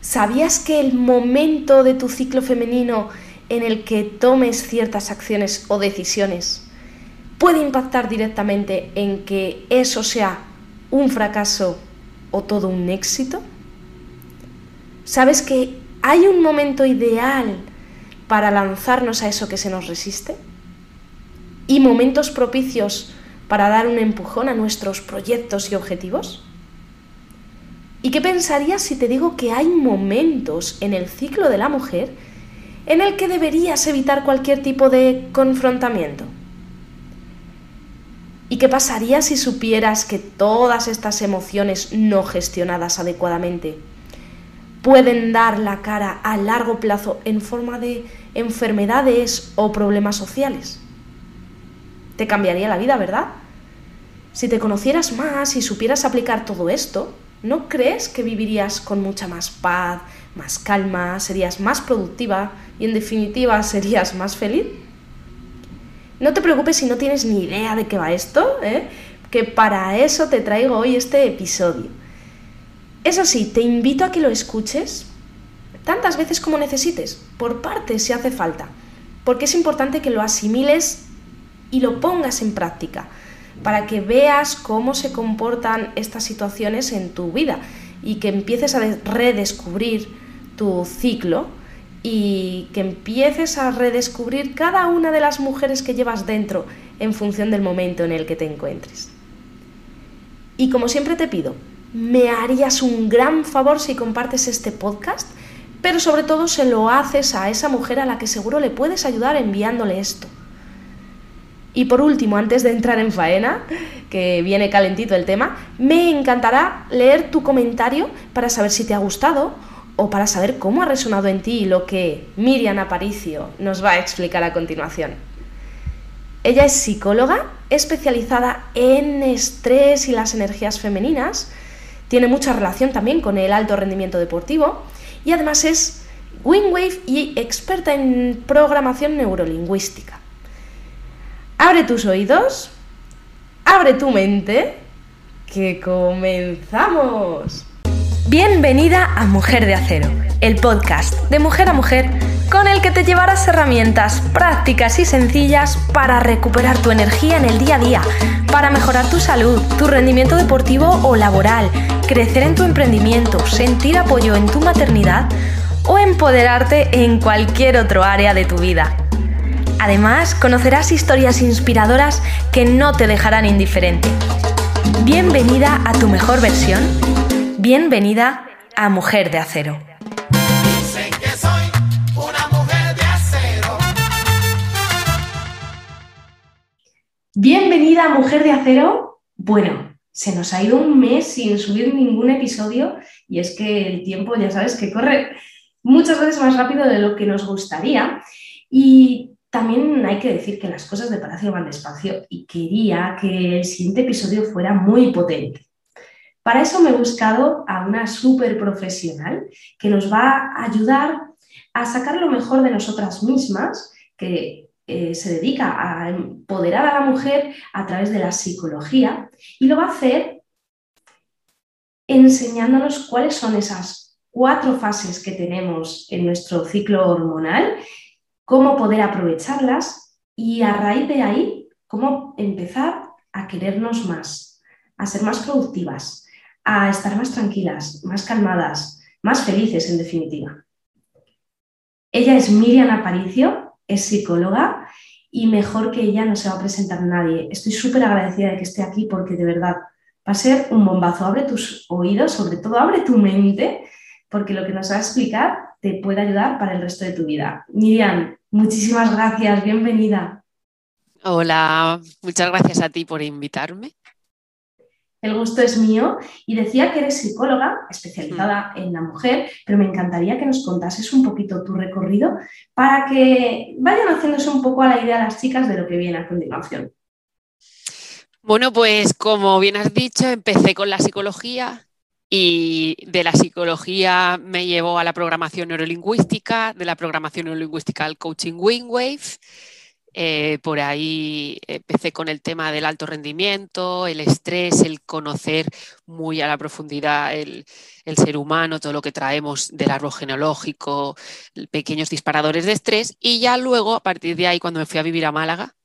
¿Sabías que el momento de tu ciclo femenino en el que tomes ciertas acciones o decisiones puede impactar directamente en que eso sea un fracaso o todo un éxito? ¿Sabes que hay un momento ideal para lanzarnos a eso que se nos resiste? ¿Y momentos propicios para dar un empujón a nuestros proyectos y objetivos? ¿Y qué pensarías si te digo que hay momentos en el ciclo de la mujer en el que deberías evitar cualquier tipo de confrontamiento? ¿Y qué pasaría si supieras que todas estas emociones no gestionadas adecuadamente pueden dar la cara a largo plazo en forma de enfermedades o problemas sociales? Te cambiaría la vida, ¿verdad? Si te conocieras más y supieras aplicar todo esto, ¿no crees que vivirías con mucha más paz, más calma, serías más productiva y en definitiva serías más feliz? No te preocupes si no tienes ni idea de qué va esto, ¿eh? que para eso te traigo hoy este episodio. Eso sí, te invito a que lo escuches tantas veces como necesites, por partes si hace falta, porque es importante que lo asimiles y lo pongas en práctica, para que veas cómo se comportan estas situaciones en tu vida y que empieces a redescubrir tu ciclo y que empieces a redescubrir cada una de las mujeres que llevas dentro en función del momento en el que te encuentres. Y como siempre te pido, me harías un gran favor si compartes este podcast, pero sobre todo se lo haces a esa mujer a la que seguro le puedes ayudar enviándole esto. Y por último, antes de entrar en faena, que viene calentito el tema, me encantará leer tu comentario para saber si te ha gustado o para saber cómo ha resonado en ti lo que Miriam Aparicio nos va a explicar a continuación. Ella es psicóloga especializada en estrés y las energías femeninas, tiene mucha relación también con el alto rendimiento deportivo y además es Wingwave y experta en programación neurolingüística. Abre tus oídos, abre tu mente, que comenzamos. Bienvenida a Mujer de Acero, el podcast de mujer a mujer con el que te llevarás herramientas prácticas y sencillas para recuperar tu energía en el día a día, para mejorar tu salud, tu rendimiento deportivo o laboral, crecer en tu emprendimiento, sentir apoyo en tu maternidad o empoderarte en cualquier otro área de tu vida. Además, conocerás historias inspiradoras que no te dejarán indiferente. Bienvenida a tu mejor versión Bienvenida a Mujer de Acero. Bienvenida a Mujer de Acero. Bueno, se nos ha ido un mes sin subir ningún episodio y es que el tiempo ya sabes que corre muchas veces más rápido de lo que nos gustaría y también hay que decir que las cosas de Palacio van despacio y quería que el siguiente episodio fuera muy potente. Para eso me he buscado a una súper profesional que nos va a ayudar a sacar lo mejor de nosotras mismas, que eh, se dedica a empoderar a la mujer a través de la psicología y lo va a hacer enseñándonos cuáles son esas cuatro fases que tenemos en nuestro ciclo hormonal, cómo poder aprovecharlas y a raíz de ahí, cómo empezar a querernos más, a ser más productivas, a estar más tranquilas, más calmadas, más felices en definitiva. Ella es Miriam Aparicio, es psicóloga y mejor que ella no se va a presentar nadie. Estoy súper agradecida de que esté aquí porque de verdad va a ser un bombazo. Abre tus oídos, sobre todo abre tu mente, porque lo que nos va a explicar te puede ayudar para el resto de tu vida. Miriam, muchísimas gracias, bienvenida. Hola, muchas gracias a ti por invitarme el gusto es mío y decía que eres psicóloga especializada mm. en la mujer, pero me encantaría que nos contases un poquito tu recorrido para que vayan haciéndose un poco a la idea las chicas de lo que viene a continuación. Bueno, pues como bien has dicho, empecé con la psicología y de la psicología me llevó a la programación neurolingüística, de la programación neurolingüística al coaching Wingwave Eh, por ahí empecé con el tema del alto rendimiento, el estrés, el conocer muy a la profundidad el, ser humano, todo lo que traemos del árbol genealógico, pequeños disparadores de estrés. Y ya luego, a partir de ahí, cuando me fui a vivir a Málaga,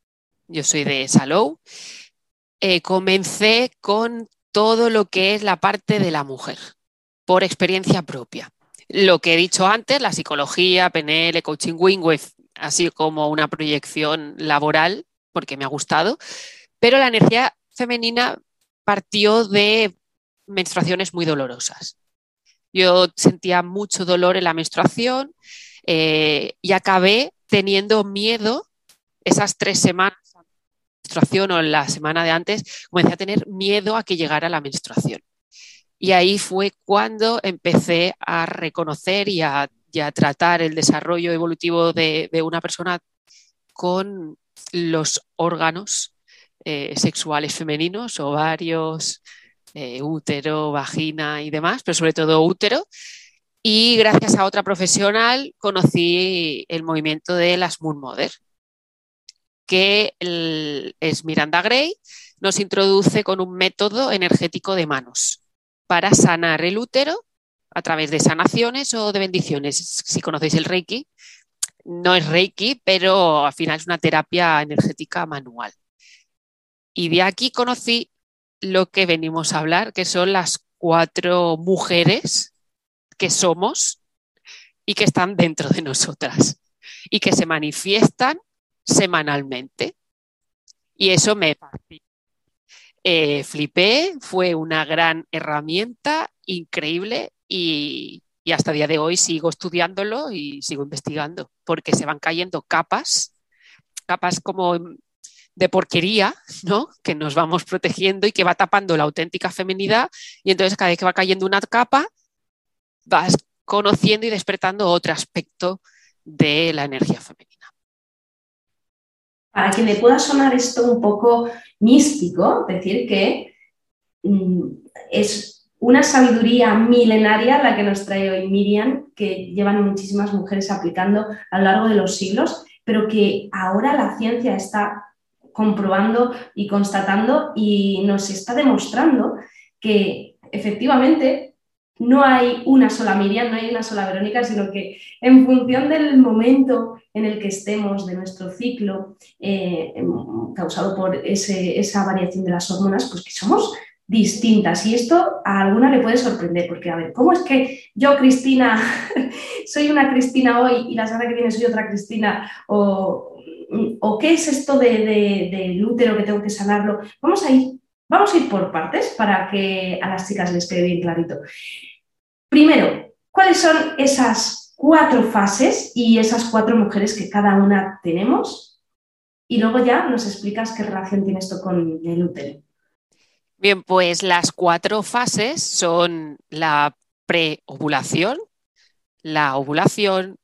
yo soy de Salou, eh, comencé con todo lo que es la parte de la mujer, por experiencia propia. Lo que he dicho antes, la psicología, PNL, coaching Wingwave, así como una proyección laboral, porque me ha gustado, pero la energía femenina partió de menstruaciones muy dolorosas. Yo sentía mucho dolor en la menstruación eh, y acabé teniendo miedo esas tres semanas menstruación o la semana de antes, comencé a tener miedo a que llegara la menstruación. Y ahí fue cuando empecé a reconocer y a a tratar el desarrollo evolutivo de, una persona con los órganos eh, sexuales femeninos, ovarios, eh, útero, vagina y demás, pero sobre todo útero. Y gracias a otra profesional conocí el movimiento de las Moon Mother, que es Miranda Gray, nos introduce con un método energético de manos para sanar el útero a través de sanaciones o de bendiciones. Si conocéis el Reiki, no es Reiki, pero al final es una terapia energética manual. Y de aquí conocí lo que venimos a hablar, que son las cuatro mujeres que somos y que están dentro de nosotras y que se manifiestan semanalmente. Y eso me eh, flipé, fue una gran herramienta increíble y, hasta día de hoy sigo estudiándolo y sigo investigando, porque se van cayendo capas, capas como de porquería, ¿no? Que nos vamos protegiendo y que va tapando la auténtica feminidad y entonces cada vez que va cayendo una capa vas conociendo y despertando otro aspecto de la energía femenina. Para que me pueda sonar esto un poco místico, decir que mm, es una sabiduría milenaria la que nos trae hoy Miriam, que llevan muchísimas mujeres aplicando a lo largo de los siglos, pero que ahora la ciencia está comprobando y constatando y nos está demostrando que efectivamente no hay una sola Miriam, no hay una sola Verónica, sino que en función del momento en el que estemos de nuestro ciclo eh, causado por esa variación de las hormonas, pues que somos distintas. Y esto a alguna le puede sorprender, porque a ver, ¿cómo es que yo, Cristina, soy una Cristina hoy y la semana que viene soy otra Cristina? ¿O, qué es esto de, del útero que tengo que sanarlo? Vamos a ir, vamos a ir por partes para que a las chicas les quede bien clarito. Primero, ¿cuáles son esas cuatro fases y esas cuatro mujeres que cada una tenemos? Y luego ya nos explicas qué relación tiene esto con el útero. Bien, pues las cuatro fases son la preovulación, la ovulación,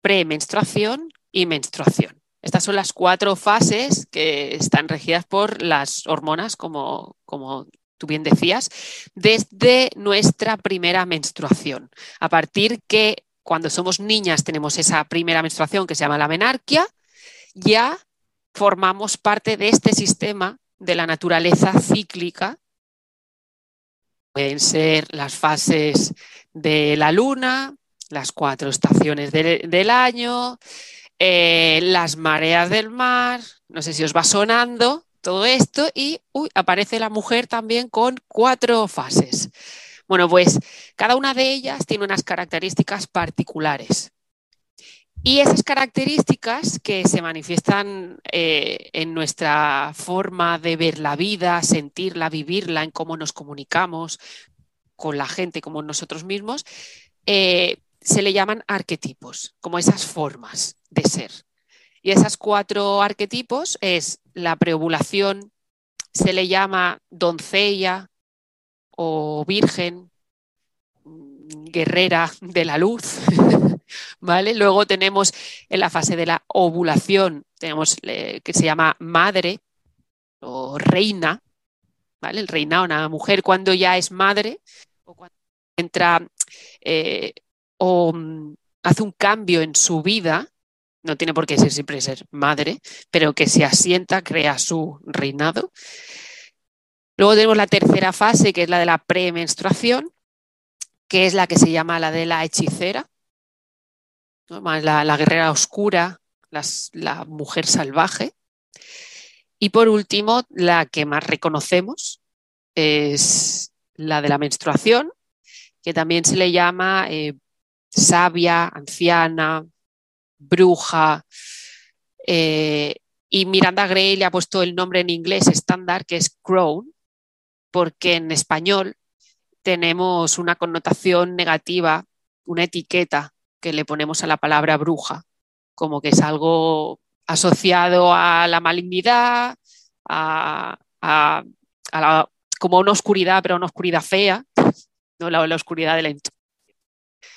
premenstruación y menstruación. Estas son las cuatro fases que están regidas por las hormonas, como, como tú bien decías, desde nuestra primera menstruación. A partir que cuando somos niñas tenemos esa primera menstruación que se llama la menarquia, ya formamos parte de este sistema de la naturaleza cíclica. Pueden ser las fases de la luna, las cuatro estaciones del año, eh, las mareas del mar, no sé si os va sonando todo esto, y aparece la mujer también con cuatro fases. Bueno, pues cada una de ellas tiene unas características particulares. Y esas características que se manifiestan eh, en nuestra forma de ver la vida, sentirla, vivirla, en cómo nos comunicamos con la gente como nosotros mismos, eh, se le llaman arquetipos, como esas formas de ser. Y esas cuatro arquetipos es la preovulación, se le llama doncella o virgen, guerrera de la luz, ¿vale? Luego tenemos en la fase de la ovulación, tenemos eh, que se llama madre o reina, ¿vale? El reina, una mujer cuando ya es madre o cuando entra eh, o mm, hace un cambio en su vida, no tiene por qué ser siempre ser madre, pero que se asienta, crea su reinado. Luego tenemos la tercera fase, que es la de la premenstruación, que es la que se llama la de la hechicera, la, guerrera oscura, la mujer salvaje. Y por último, la que más reconocemos es la de la menstruación, que también se le llama eh, sabia, anciana, bruja. Eh, y Miranda Gray le ha puesto el nombre en inglés estándar, que es crown, porque en español tenemos una connotación negativa, una etiqueta que le ponemos a la palabra bruja, como que es algo asociado a la malignidad, a, como una oscuridad, pero una oscuridad fea, no la, oscuridad de la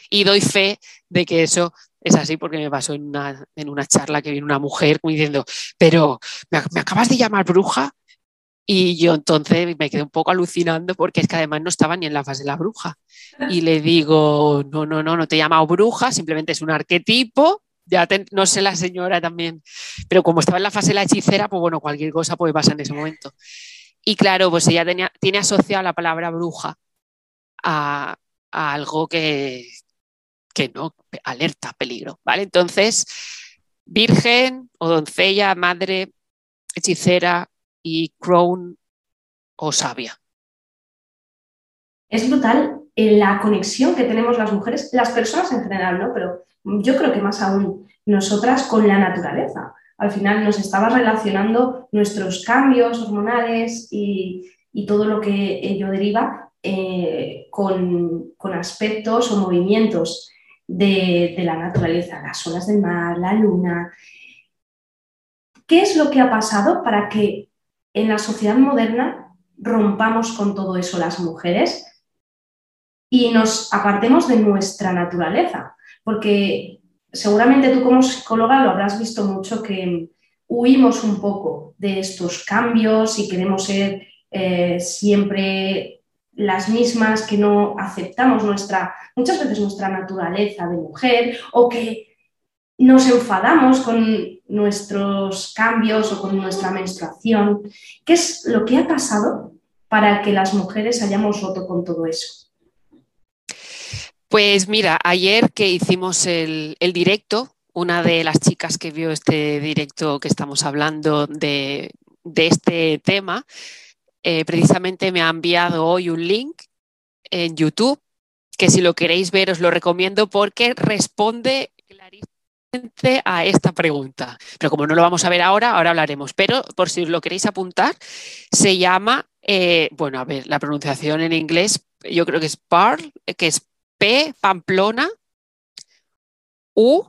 Y doy fe de que eso es así porque me pasó en una, en una charla que vino una mujer diciendo, pero ¿me, ¿me, acabas de llamar bruja? Y yo entonces me quedé un poco alucinando porque es que además no estaba ni en la fase de la bruja. Y le digo, no, no, no, no te he llamado bruja, simplemente es un arquetipo ya no sé la señora también, pero como estaba en la fase de la hechicera, pues bueno, cualquier cosa puede pasar en ese momento. Y claro, pues ella tenía, tiene asociada la palabra bruja a, algo que, que no, alerta, peligro, ¿vale? Entonces, virgen o doncella, madre, hechicera y crown o sabia. Es brutal la conexión que tenemos las mujeres, las personas en general, ¿no? Pero yo creo que más aún nosotras con la naturaleza. Al final nos estaba relacionando nuestros cambios hormonales y, todo lo que ello deriva eh, con, aspectos o movimientos de, la naturaleza, las olas del mar, la luna. ¿Qué es lo que ha pasado para que en la sociedad moderna rompamos con todo eso las mujeres y nos apartemos de nuestra naturaleza, porque seguramente tú como psicóloga lo habrás visto mucho que huimos un poco de estos cambios y queremos ser eh, siempre las mismas, que no aceptamos nuestra, muchas veces nuestra naturaleza de mujer o que nos enfadamos con nuestros cambios o con nuestra menstruación. ¿Qué es lo que ha pasado para que las mujeres hayamos roto con todo eso? Pues mira, ayer que hicimos el, directo, una de las chicas que vio este directo que estamos hablando de, este tema, eh, precisamente me ha enviado hoy un link en YouTube, que si lo queréis ver os lo recomiendo porque responde clarísimamente a esta pregunta. Pero como no lo vamos a ver ahora, ahora hablaremos. Pero por si os lo queréis apuntar, se llama, eh, bueno, a ver, la pronunciación en inglés, yo creo que es PARL, que es P, Pamplona, U,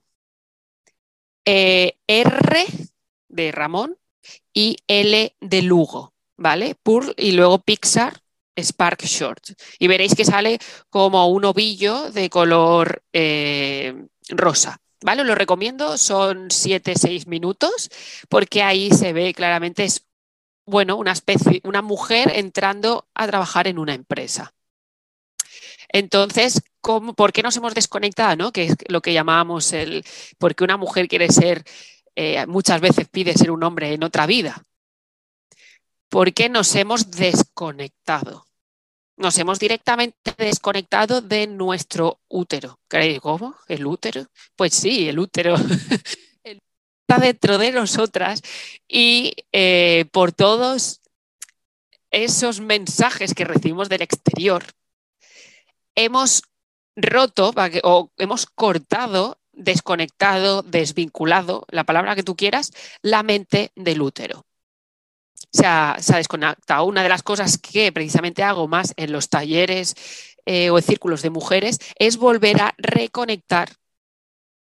eh, R de Ramón y L de Lugo, ¿vale? Pur y luego Pixar Spark Short. Y veréis que sale como un ovillo de color eh, rosa. ¿Vale? Lo recomiendo, son 7-6 minutos, porque ahí se ve claramente, es bueno, una especie, una mujer entrando a trabajar en una empresa. Entonces, ¿por qué nos hemos desconectado? ¿no? Que es lo que llamábamos el, porque una mujer quiere ser, eh, muchas veces pide ser un hombre en otra vida. ¿Por qué nos hemos desconectado? Nos hemos directamente desconectado de nuestro útero. ¿Cómo? ¿El útero? Pues sí, el útero. está dentro de nosotras y eh, por todos esos mensajes que recibimos del exterior, hemos roto o hemos cortado, desconectado, desvinculado, la palabra que tú quieras, la mente del útero. Se ha, se desconectado. Una de las cosas que precisamente hago más en los talleres eh, o en círculos de mujeres es volver a reconectar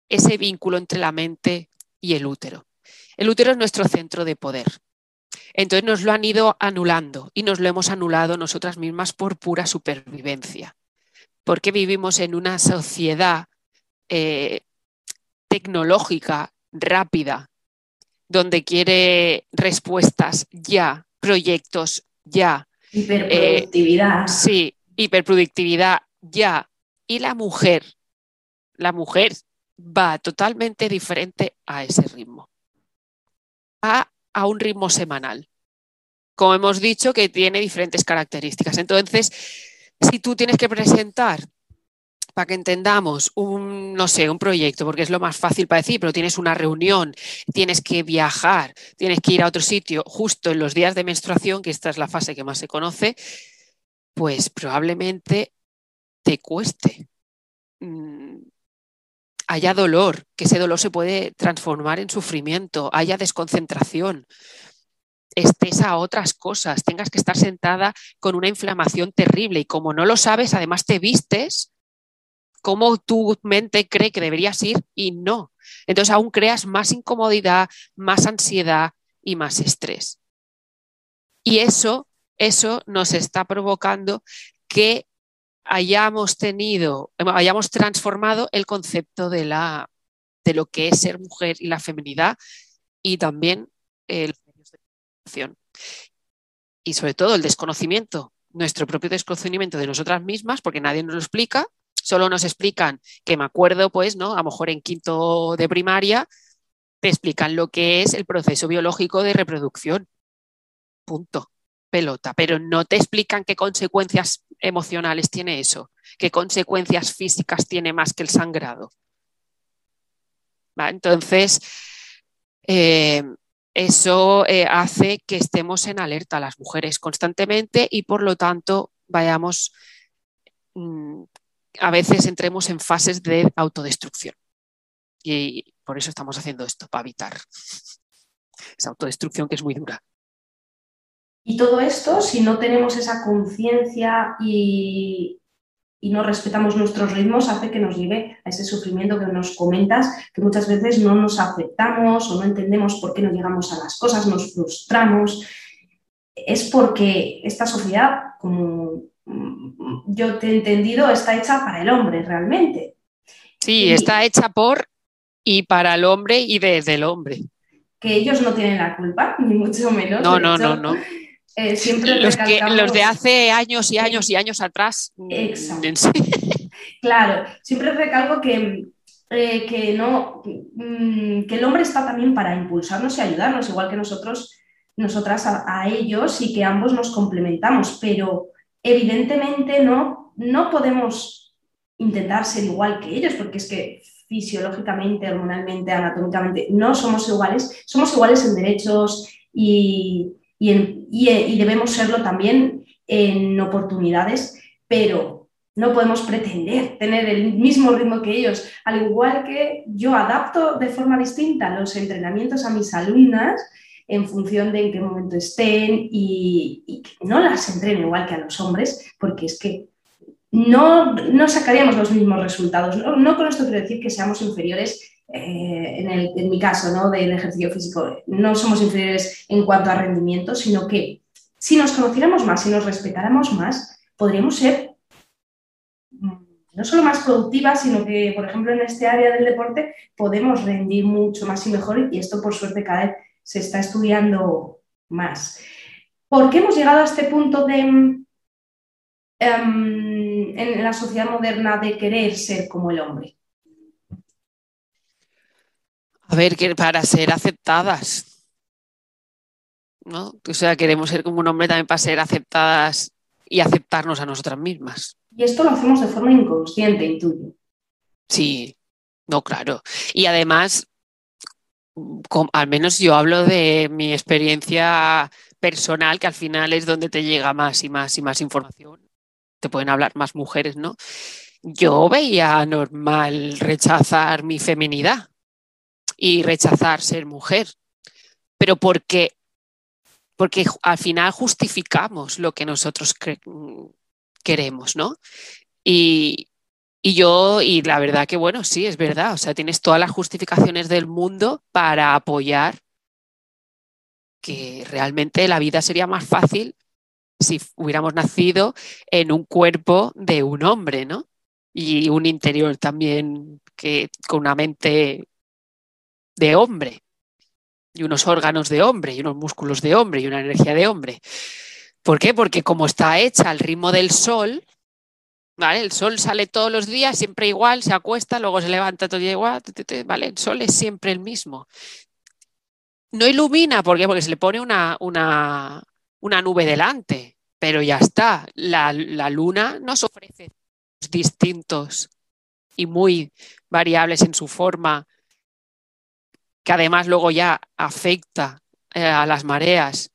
ese vínculo entre la mente y el útero. El útero es nuestro centro de poder. Entonces nos lo han ido anulando y nos lo hemos anulado nosotras mismas por pura supervivencia porque vivimos en una sociedad eh, tecnológica, rápida, donde quiere respuestas ya, proyectos ya. Hiperproductividad. Eh, sí, hiperproductividad ya. Y la mujer, la mujer va totalmente diferente a ese ritmo. A, a un ritmo semanal. Como hemos dicho, que tiene diferentes características. Entonces, si tú tienes que presentar para que entendamos un, no sé, un proyecto, porque es lo más fácil para decir, pero tienes una reunión, tienes que viajar, tienes que ir a otro sitio justo en los días de menstruación, que esta es la fase que más se conoce, pues probablemente te cueste. Mm, haya dolor, que ese dolor se puede transformar en sufrimiento, haya desconcentración, estés a otras cosas, tengas que estar sentada con una inflamación terrible y como no lo sabes, además te vistes cómo tu mente cree que deberías ir y no. Entonces aún creas más incomodidad, más ansiedad y más estrés. Y eso, eso nos está provocando que hayamos tenido, hayamos transformado el concepto de, la, de lo que es ser mujer y la feminidad y también el y sobre todo el desconocimiento, nuestro propio desconocimiento de nosotras mismas, porque nadie nos lo explica, solo nos explican que me acuerdo, pues, ¿no? A lo mejor en quinto de primaria te explican lo que es el proceso biológico de reproducción. Punto. Pelota. Pero no te explican qué consecuencias emocionales tiene eso, qué consecuencias físicas tiene más que el sangrado. Entonces, eh, eso eh, hace que estemos en alerta las mujeres constantemente y por lo tanto vayamos mm, a veces entremos en fases de autodestrucción. Y por eso estamos haciendo esto, para evitar esa autodestrucción que es muy dura. Y todo esto, si no tenemos esa conciencia y, no respetamos nuestros ritmos, hace que nos lleve a ese sufrimiento que nos comentas, que muchas veces no nos aceptamos o no entendemos por qué no llegamos a las cosas, nos frustramos. Es porque esta sociedad, como yo te he entendido, está hecha para el hombre realmente. Sí, está hecha por y para el hombre y desde el hombre. Que ellos no tienen la culpa, ni mucho menos. No, no, no, no. Eh, siempre los, que, los de hace años y años y años atrás. Mm, Exacto. claro, siempre recalco que, eh, que, no, mm, que el hombre está también para impulsarnos y ayudarnos, igual que nosotros, nosotras a ellos y que ambos nos complementamos, pero Evidentemente no, no podemos intentar ser igual que ellos, porque es que fisiológicamente, hormonalmente, anatómicamente, no somos iguales, somos iguales en derechos y, debemos serlo también en oportunidades, pero no podemos pretender tener el mismo ritmo que ellos, al igual que yo adapto de forma distinta los entrenamientos a mis alumnas en función de en qué momento estén y, no las entrenen igual que a los hombres, porque es que no, no sacaríamos los mismos resultados. No, con esto quiero decir que seamos inferiores eh, en, mi caso, ¿no? del ejercicio físico, no somos inferiores en cuanto a rendimiento, sino que si nos conociéramos más, si nos respetáramos más, podríamos ser no solo más productivas, sino que, por ejemplo, en este área del deporte podemos rendir mucho más y mejor y esto, por suerte, cada vez se está estudiando más. ¿Por qué hemos llegado a este punto de, em, en la sociedad moderna de querer ser como el hombre? A ver, que para ser aceptadas. ¿no? O sea, queremos ser como un hombre también para ser aceptadas y aceptarnos a nosotras mismas. Y esto lo hacemos de forma inconsciente, intuyo. Sí, no, claro. Y además, al menos yo hablo de mi experiencia personal, que al final es donde te llega más y más y más información. Te pueden hablar más mujeres, ¿no? Yo veía normal rechazar mi feminidad y rechazar ser mujer, pero porque, porque al final justificamos lo que nosotros queremos, ¿no? Y, y yo, y la verdad que bueno, sí, es verdad, o sea, tienes todas las justificaciones del mundo para apoyar que realmente la vida sería más fácil si hubiéramos nacido en un cuerpo de un hombre, ¿no? Y un interior también que con una mente de hombre y unos órganos de hombre y unos músculos de hombre y una energía de hombre. ¿Por qué? Porque como está hecha al ritmo del sol, ¿Vale? El sol sale todos los días, siempre igual, se acuesta, luego se levanta todo igual, ¿vale? El sol es siempre el mismo. No ilumina, ¿por qué? Porque se le pone una, una, una nube delante, pero ya está. La, la luna nos ofrece distintos y muy variables en su forma, que además luego ya afecta eh, a las mareas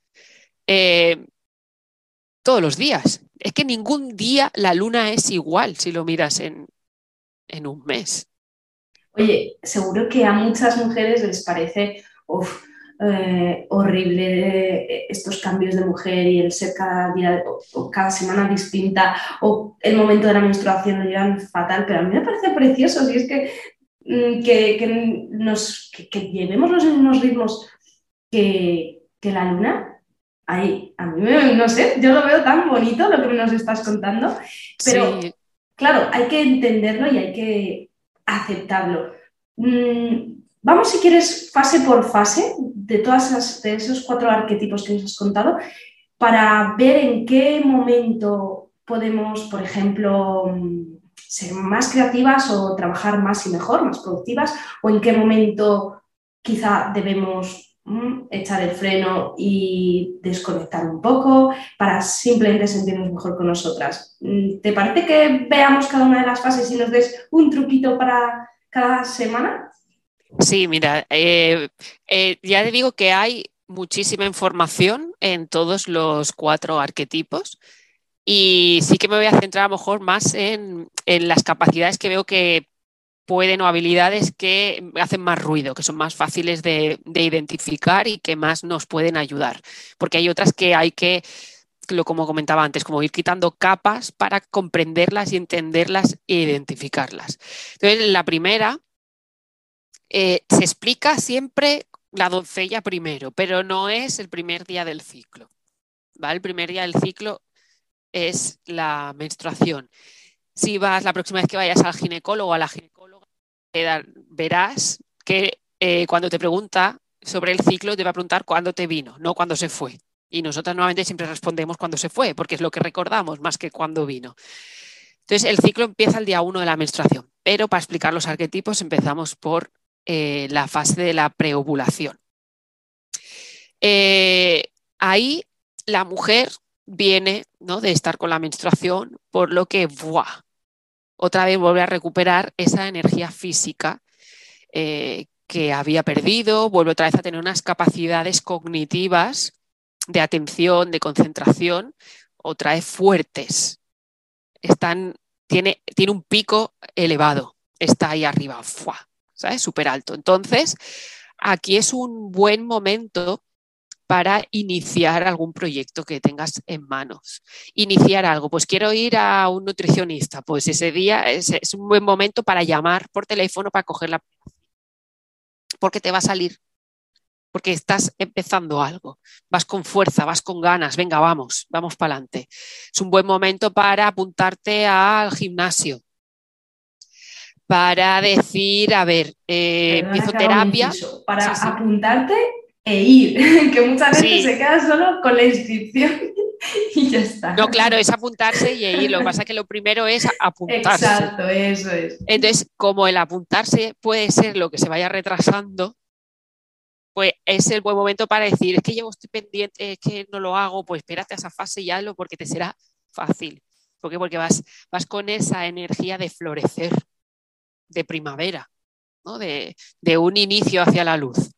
eh, todos los días. Es que ningún día la luna es igual si lo miras en, en un mes. Oye, seguro que a muchas mujeres les parece eh, horrible eh, estos cambios de mujer y el ser cada día o, cada semana distinta o el momento de la menstruación lo llevan fatal, pero a mí me parece precioso y es que, mm, que, nos, que, llevemos los mismos ritmos que, la luna. Ahí, a mí no sé, yo lo veo tan bonito lo que nos estás contando, pero claro, hay que entenderlo y hay que aceptarlo. Mm, Vamos, si quieres, fase por fase de, todas de esos cuatro arquetipos que nos has contado para ver en qué momento podemos, por ejemplo, ser más creativas o trabajar más y mejor, más productivas, o en qué momento quizá debemos mm, echar el freno y desconectar un poco para simplemente sentirnos mejor con nosotras. Mm, ¿Te parece que veamos cada una de las fases y nos des un truquito para cada semana? Sí, mira, eh, eh, ya te digo que hay muchísima información en todos los cuatro arquetipos y sí que me voy a centrar a lo mejor más en, las capacidades que veo que pueden o habilidades que hacen más ruido, que son más fáciles de, identificar y que más nos pueden ayudar. Porque hay otras que hay que, como comentaba antes, como ir quitando capas para comprenderlas y entenderlas e identificarlas. Entonces, la primera eh, se explica siempre la doncella primero, pero no es el primer día del ciclo. El primer día del ciclo es la menstruación. Si vas la próxima vez que vayas al ginecólogo o a la ginecóloga, verás que eh, cuando te pregunta sobre el ciclo te va a preguntar cuándo te vino, no cuándo se fue. Y nosotras nuevamente siempre respondemos cuándo se fue, porque es lo que recordamos más que cuándo vino. Entonces, el ciclo empieza el día 1 de la menstruación, pero para explicar los arquetipos empezamos por eh, la fase de la preovulación. Eh, ahí la mujer viene ¿no? de estar con la menstruación, por lo que otra vez vuelve a recuperar esa energía física eh, que había perdido, vuelve otra vez a tener unas capacidades cognitivas de atención, de concentración, otra vez fuertes. Tiene, tiene un pico elevado, está ahí arriba. ¿sabes? Súper alto. Entonces, aquí es un buen momento para iniciar algún proyecto que tengas en manos. Iniciar algo, pues quiero ir a un nutricionista, pues ese día es, un buen momento para llamar por teléfono para coger la porque te va a salir, porque estás empezando algo, vas con fuerza, vas con ganas, venga, vamos, vamos para adelante. Es un buen momento para apuntarte al gimnasio, para decir, a ver, eh, fisioterapia. Para apuntarte e ir, que muchas veces se queda solo con la inscripción y ya está. No, claro, es apuntarse y ir. Lo que pasa es que lo primero es apuntarse. Exacto, eso es. Entonces, como el apuntarse puede ser lo que se vaya retrasando, pues es el buen momento para decir, es que yo estoy pendiente, es que no lo hago, pues espérate a esa fase y hazlo porque te será fácil. ¿Por qué? Porque vas, vas con esa energía de florecer de primavera, de, un inicio hacia la luz.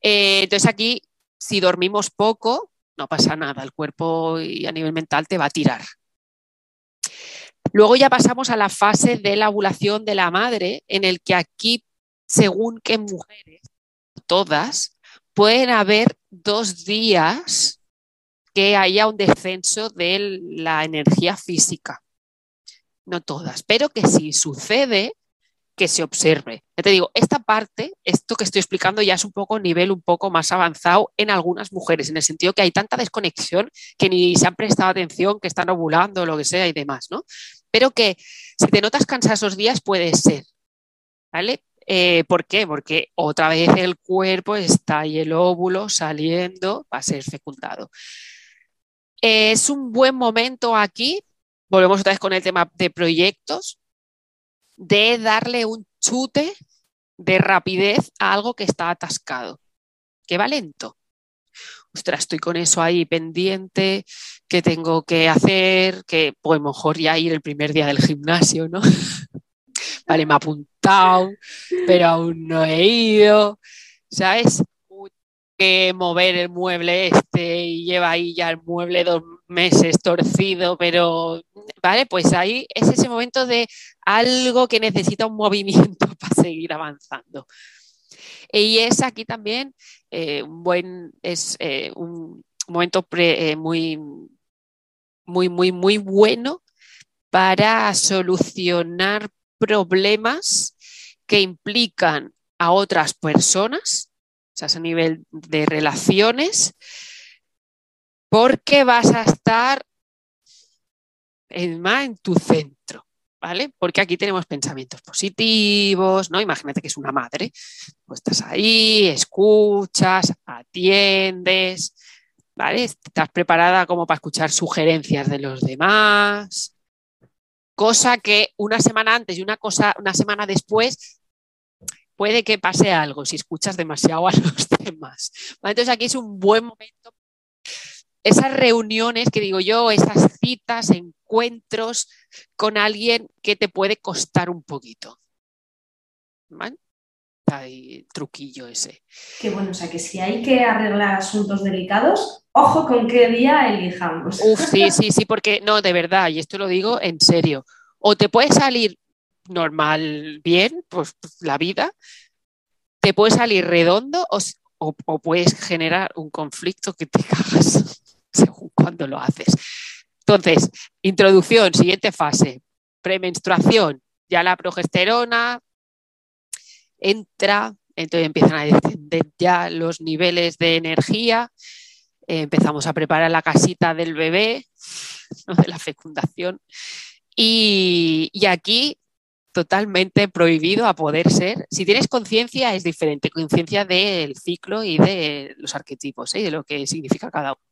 Eh, entonces aquí, si dormimos poco, no pasa nada, el cuerpo y a nivel mental te va a tirar. Luego ya pasamos a la fase de la ovulación de la madre, en el que aquí, según qué mujeres, todas, pueden haber dos días que haya un descenso de la energía física. No todas, pero que si sucede, que se observe. Ya te digo, esta parte, esto que estoy explicando ya es un poco nivel un poco más avanzado en algunas mujeres, en el sentido que hay tanta desconexión que ni se han prestado atención, que están ovulando, lo que sea y demás, ¿no? Pero que si te notas cansada esos días puede ser, ¿vale? Eh, ¿Por qué? Porque otra vez el cuerpo está y el óvulo saliendo para ser fecundado. es un buen momento aquí volvemos otra vez con el tema de proyectos, de darle un chute de rapidez a algo que está atascado, que va lento. Ostras, estoy con eso ahí pendiente, que tengo que hacer, que pues mejor ya ir el primer día del gimnasio, ¿no? vale, me ha apuntado, pero aún no he ido, ¿sabes? que mover el mueble este y lleva ahí ya el mueble dos meses torcido, pero vale, pues ahí es ese momento de algo que necesita un movimiento para seguir avanzando. Y es aquí también eh, un buen, es eh, un momento eh, muy, muy, muy, muy bueno para solucionar problemas que implican a otras personas o sea, a nivel de relaciones, porque vas a estar en, más en tu centro, ¿vale? Porque aquí tenemos pensamientos positivos, ¿no? Imagínate que es una madre, estás ahí, escuchas, atiendes, ¿vale? Estás preparada como para escuchar sugerencias de los demás, cosa que una semana antes y una cosa una semana después puede que pase algo si escuchas demasiado a los demás. Entonces aquí es un buen momento. Esas reuniones que digo yo, esas citas, encuentros con alguien que te puede costar un poquito. ¿Vale? Hay truquillo ese. Qué bueno, o sea que si hay que arreglar asuntos delicados, ojo con qué día elijamos. Uf, sí, sí, sí, porque no, de verdad, y esto lo digo en serio. O te puede salir normal, bien, pues, pues, la vida, te puede salir redondo o, puedes generar un conflicto que te cagas según cuando lo haces. Entonces, introducción, siguiente fase, premenstruación, ya la progesterona entra, entonces empiezan a descender ya los niveles de energía, eh, empezamos a preparar la casita del bebé, de la fecundación, y, y aquí totalmente prohibido a poder ser. Si tienes conciencia es diferente, conciencia del ciclo y de los arquetipos ¿eh? y de lo que significa cada uno.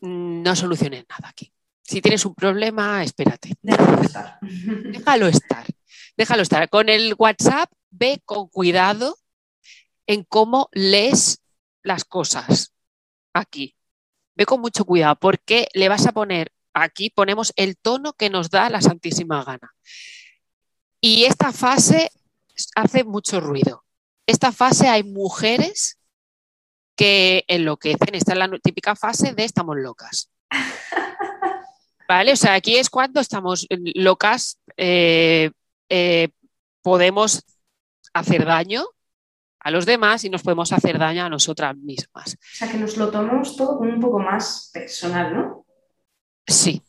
No soluciones nada aquí. Si tienes un problema, espérate. Déjalo estar. Déjalo estar. Déjalo estar. Con el WhatsApp, ve con cuidado en cómo lees las cosas aquí. Ve con mucho cuidado porque le vas a poner, aquí ponemos el tono que nos da la Santísima Gana. Y esta fase hace mucho ruido. Esta fase hay mujeres que enloquecen. Esta es la típica fase de estamos locas. ¿Vale? O sea, aquí es cuando estamos locas, eh, eh, podemos hacer daño a los demás y nos podemos hacer daño a nosotras mismas. O sea, que nos lo tomamos todo un poco más personal, ¿no? Sí,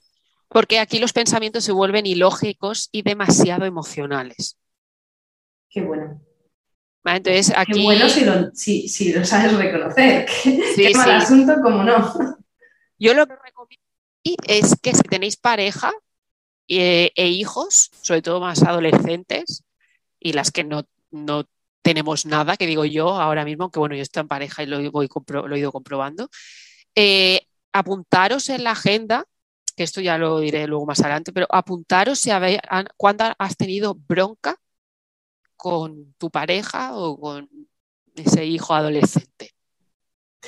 porque aquí los pensamientos se vuelven ilógicos y demasiado emocionales. Qué bueno. Entonces, aquí... Qué bueno si lo, sabes reconocer. Qué, mal asunto como no. Yo lo que recomiendo es que si tenéis pareja e, e, hijos, sobre todo más adolescentes, y las que no, tenemos nada, que digo yo ahora mismo, que bueno, yo estoy en pareja y lo, voy lo he ido comprobando, eh, apuntaros en la agenda que esto ya lo diré luego más adelante, pero apuntaros si habéis, cuándo has tenido bronca con tu pareja o con ese hijo adolescente.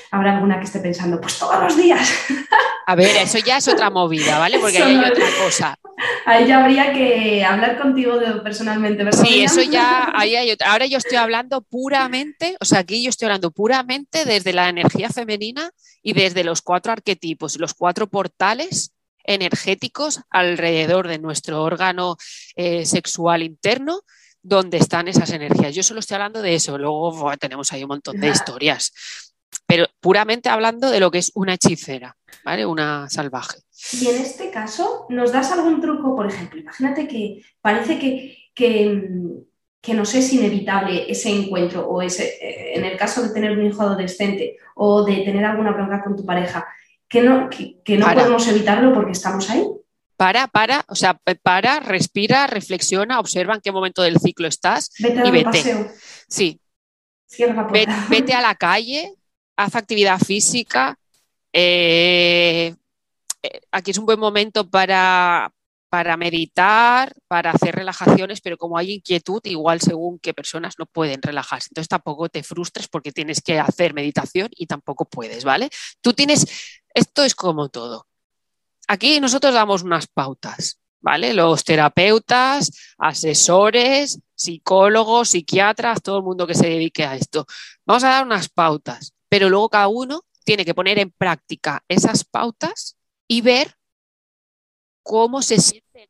Habrá alguna que esté pensando, pues todos los días. A ver, eso ya es otra movida, ¿vale? Porque ahí hay otra cosa. Ahí ya habría que hablar contigo personalmente, ¿verdad? Sí, eso ya, ahí hay otra. Ahora yo estoy hablando puramente, o sea, aquí yo estoy hablando puramente desde la energía femenina y desde los cuatro arquetipos, los cuatro portales energéticos alrededor de nuestro órgano eh, sexual interno donde están esas energías. Yo solo estoy hablando de eso, luego tenemos ahí un montón de historias, pero puramente hablando de lo que es una hechicera, ¿vale? Una salvaje. Y en este caso, ¿nos das algún truco? Por ejemplo, imagínate que parece que, que, que nos es inevitable ese encuentro, o ese, eh, en el caso de tener un hijo adolescente o de tener alguna bronca con tu pareja, que no, que, no podemos evitarlo porque estamos ahí. Para, para, o sea, para, respira, reflexiona, observa en qué momento del ciclo estás vete y vete. Paseo. Sí. Vete, a la calle, haz actividad física, eh, eh, aquí es un buen momento para, para meditar, para hacer relajaciones, pero como hay inquietud, igual según qué personas no pueden relajarse. Entonces tampoco te frustres porque tienes que hacer meditación y tampoco puedes, ¿vale? Tú tienes, esto es como todo. Aquí nosotros damos unas pautas, ¿vale? Los terapeutas, asesores, psicólogos, psiquiatras, todo el mundo que se dedique a esto. Vamos a dar unas pautas, pero luego cada uno tiene que poner en práctica esas pautas y ver cómo se siente,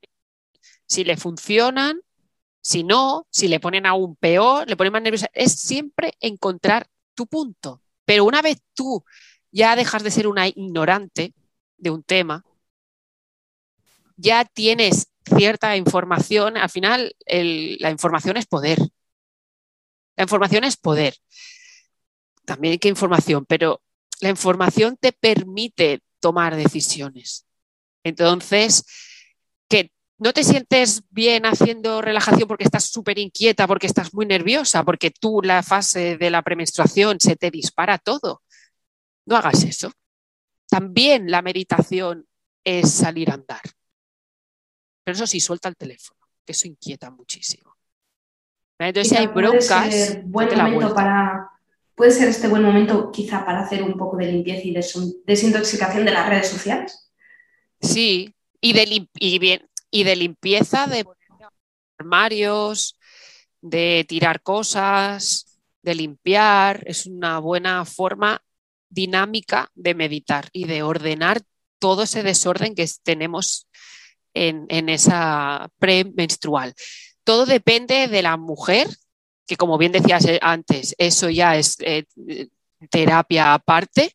si le funcionan, si no, si le ponen aún peor, le ponen más nerviosa. Es siempre encontrar tu punto. Pero una vez tú ya dejas de ser una ignorante de un tema, ya tienes cierta información, al final la información es poder. La información es poder. También hay información, pero la información te permite tomar decisiones. Entonces, que no te sientes bien haciendo relajación porque estás súper inquieta, porque estás muy nerviosa, porque tú la fase de la premenstruación se te dispara todo. No hagas eso. También la meditación es salir a andar. Pero eso sí, suelta el teléfono, que eso inquieta muchísimo. Entonces, si hay broncas, puede ser este buen momento quizá para hacer un poco de limpieza y desintoxicación de las redes sociales. Sí, y de, y de limpieza de armarios, de tirar cosas, de limpiar. Es una buena forma dinámica de meditar y de ordenar todo ese desorden que tenemos en, esa premenstrual. Todo depende de la mujer, que como bien decías antes, eso ya es eh, terapia aparte.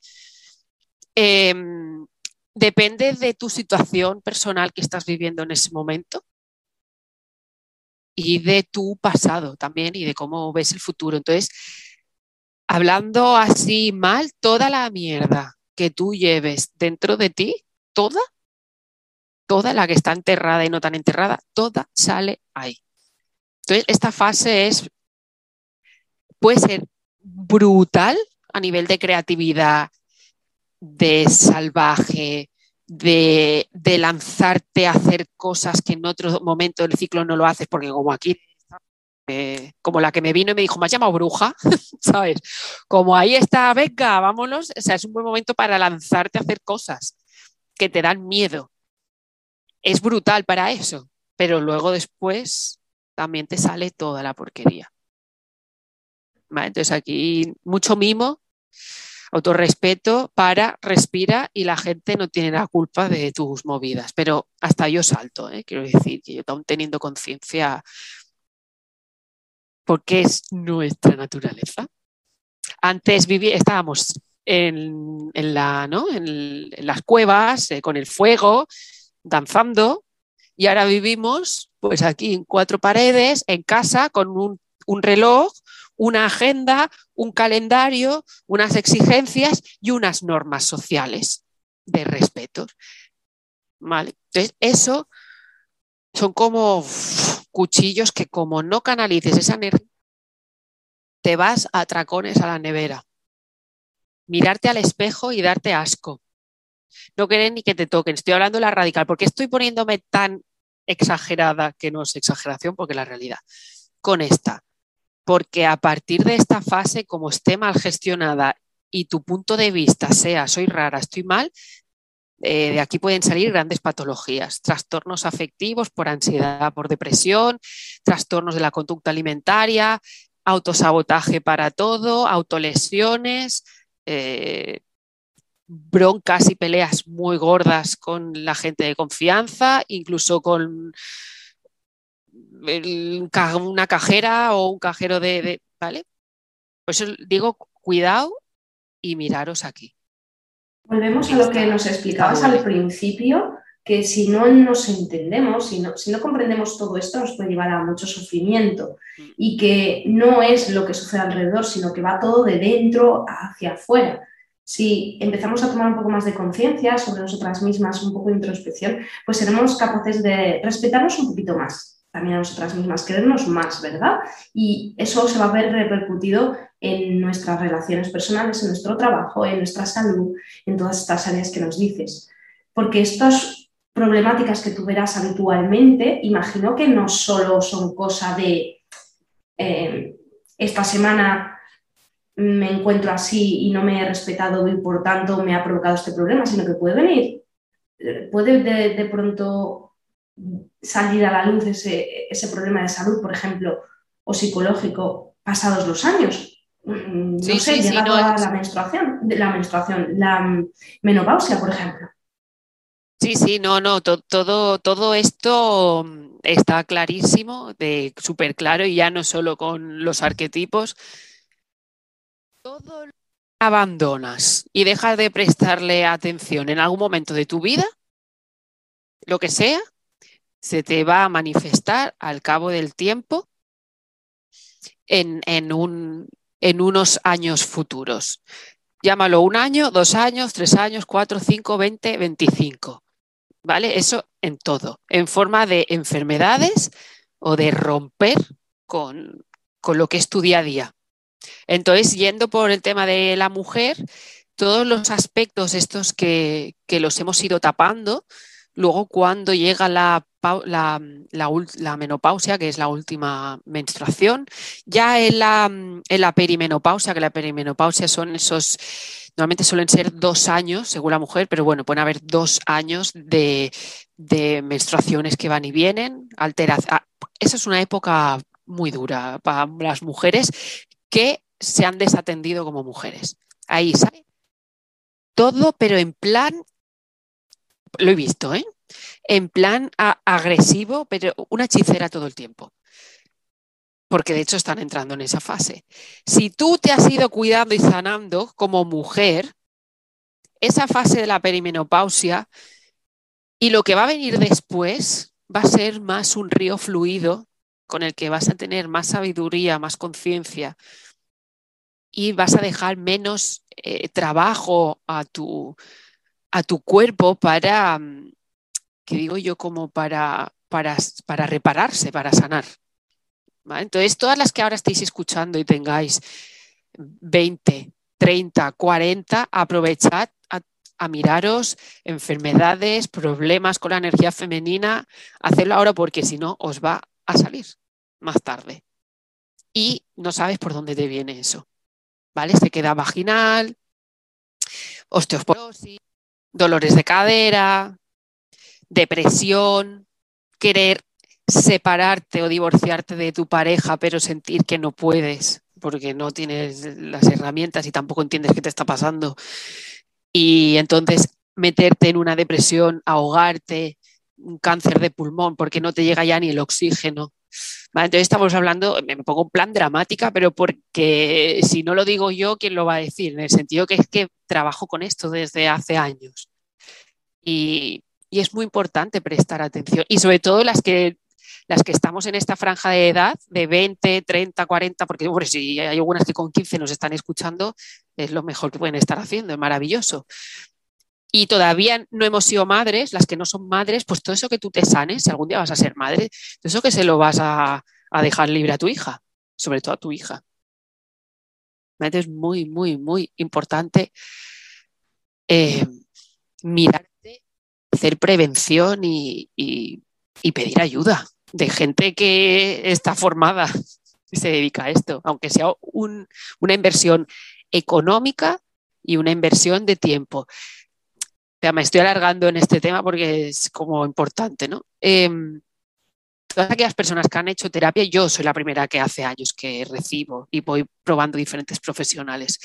Em, depende de tu situación personal que estás viviendo en ese momento y de tu pasado también y de cómo ves el futuro. Entonces, hablando así mal, toda la mierda que tú lleves dentro de ti, toda, toda la que está enterrada y no tan enterrada, toda sale ahí. Entonces, esta fase es, puede ser brutal a nivel de creatividad, de salvaje, de, lanzarte a hacer cosas que en otro momento del ciclo no lo haces, porque como aquí, eh, como la que me vino y me dijo, me has llamado bruja, ¿sabes? Como ahí está, venga, vámonos, o sea, es un buen momento para lanzarte a hacer cosas que te dan miedo. Es brutal para eso, pero luego después también te sale toda la porquería. Entonces aquí mucho mimo, autorrespeto, para, respira y la gente no tiene la culpa de tus movidas. Pero hasta yo salto, ¿eh? quiero decir, que yo aún teniendo conciencia, porque es nuestra naturaleza. Antes viví, estábamos en, la, ¿no? en, las cuevas, eh, con el fuego, danzando, y ahora vivimos pues aquí en cuatro paredes, en casa, con un, reloj, una agenda, un calendario, unas exigencias y unas normas sociales de respeto. ¿Vale? Entonces, eso son como cuchillos que como no canalices esa energía, te vas a tracones a la nevera. Mirarte al espejo y darte asco. No querer ni que te toquen. Estoy hablando de la radical. porque estoy poniéndome tan exagerada que no es exageración? Porque la realidad. Con esta porque a partir de esta fase, como esté mal gestionada y tu punto de vista sea soy rara, estoy mal, eh, de aquí pueden salir grandes patologías, trastornos afectivos por ansiedad, por depresión, trastornos de la conducta alimentaria, autosabotaje para todo, autolesiones, eh, broncas y peleas muy gordas con la gente de confianza, incluso con una cajera o un cajero de, ¿vale? Pues digo, cuidado y miraros aquí. Volvemos a lo que nos explicabas al principio, que si no nos entendemos, si no, si no comprendemos todo esto, nos puede llevar a mucho sufrimiento mm. y que no es lo que sucede alrededor, sino que va todo de dentro hacia afuera. Si empezamos a tomar un poco más de conciencia sobre nosotras mismas, un poco de introspección, pues seremos capaces de respetarnos un poquito más, también a nosotras mismas, querernos más, ¿verdad? Y eso se va a ver repercutido en nuestras relaciones personales, en nuestro trabajo, en nuestra salud, en todas estas áreas que nos dices. porque estas problemáticas que tú verás habitualmente, imagino que no solo son cosa de eh, esta semana me encuentro así y no me he respetado y por tanto me ha provocado este problema, sino que puede venir, eh, puede de, pronto salir a la luz ese, ese problema de salud, por ejemplo, o psicológico pasados los años. Mm, no sé, llegado a la menstruación, la menstruación, la menopausia, por ejemplo. Sí, sí, no, no, todo, todo esto mm, está clarísimo, de súper claro, y ya no solo con los arquetipos. Todo lo abandonas y dejas de prestarle atención en algún momento de tu vida, lo que sea, se te va a manifestar al cabo del tiempo en, en, un, en unos años futuros. Llámalo un año, dos años, tres años, cuatro, cinco, veinte, veinticinco. ¿Vale? Eso en todo, en forma de enfermedades o de romper con, con lo que es tu día a día. Entonces, yendo por el tema de la mujer, todos los aspectos estos que, que los hemos ido tapando, luego cuando llega la la, menopausia, que es la última menstruación. Ya en la, en la perimenopausia, que la perimenopausia son esos, normalmente suelen ser dos años, según la mujer, pero bueno, pueden haber dos años de, menstruaciones que van y vienen. Ah, esa es una época muy dura para las mujeres que se han desatendido como mujeres. Ahí sale todo, pero en plan, lo he visto, ¿eh? en plan agresivo, pero una hechicera todo el tiempo. Porque de hecho están entrando en esa fase. Si tú te has ido cuidando y sanando como mujer, esa fase de la perimenopausia y lo que va a venir después va a ser más un río fluido con el que vas a tener más sabiduría, más conciencia y vas a dejar menos eh, trabajo a tu, a tu cuerpo para, mm, que digo yo, como para, para, para repararse, para sanar. Entonces, todas las que ahora estéis escuchando y tengáis 20, 30, 40, aprovechad a, miraros enfermedades, problemas con la energía femenina, hacedlo ahora porque si no os va a salir más tarde. Y no sabes por dónde te viene eso. ¿Vale? Se queda vaginal, osteoporosis, dolores de cadera, depresión, querer separarte o divorciarte de tu pareja, pero sentir que no puedes porque no tienes las herramientas y tampoco entiendes qué te está pasando. Y entonces meterte en una depresión, ahogarte, un cáncer de pulmón porque no te llega ya ni el oxígeno. Entonces estamos hablando, me pongo un plan dramática, pero porque si no lo digo yo, ¿quién lo va a decir? En el sentido que es que trabajo con esto desde hace años. Y, es muy importante prestar atención. Y sobre todo las que, las que estamos en esta franja de edad, de 20, 30, 40, porque si hay algunas que con 15 nos están escuchando, es lo mejor que pueden estar haciendo, es maravilloso. Y todavía no hemos sido madres, las que no son madres, pues todo eso que tú te sanes, si algún día vas a ser madre, todo eso que se lo vas a, dejar libre a tu hija, sobre todo a tu hija. Es muy, muy, muy importante eh, mirar hacer prevención y, pedir ayuda de gente que está formada y se dedica a esto, aunque sea una inversión económica y una inversión de tiempo. Ya me estoy alargando en este tema porque es como importante, ¿no? Em, todas aquellas personas que han hecho terapia, yo soy la primera que hace años que recibo y voy probando diferentes profesionales.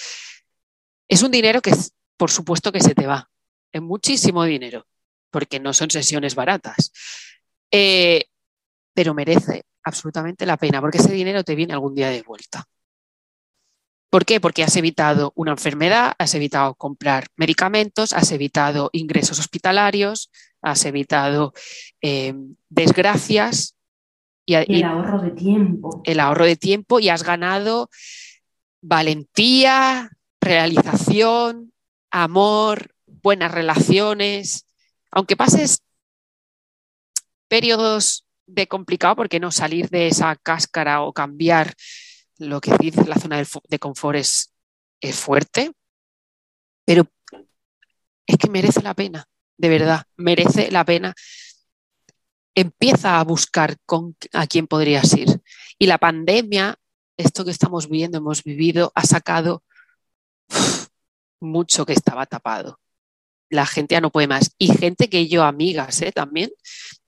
Es un dinero que, por supuesto, que se te va, es muchísimo dinero porque no son sesiones baratas. Eh, pero merece absolutamente la pena, porque ese dinero te viene algún día de vuelta. ¿Por qué? Porque has evitado una enfermedad, has evitado comprar medicamentos, has evitado ingresos hospitalarios, has evitado eh, desgracias. Y, el ahorro de tiempo. El ahorro de tiempo y has ganado valentía, realización, amor, buenas relaciones, aunque pases periodos de complicado, porque no salir de esa cáscara o cambiar lo que dice la zona de confort es, fuerte, pero es que merece la pena, de verdad, merece la pena. Empieza a buscar con, a quién podrías ir. Y la pandemia, esto que estamos viendo, hemos vivido, ha sacado mucho que estaba tapado. La gente ya no puede más. Y gente que yo, amigas, ¿eh? también.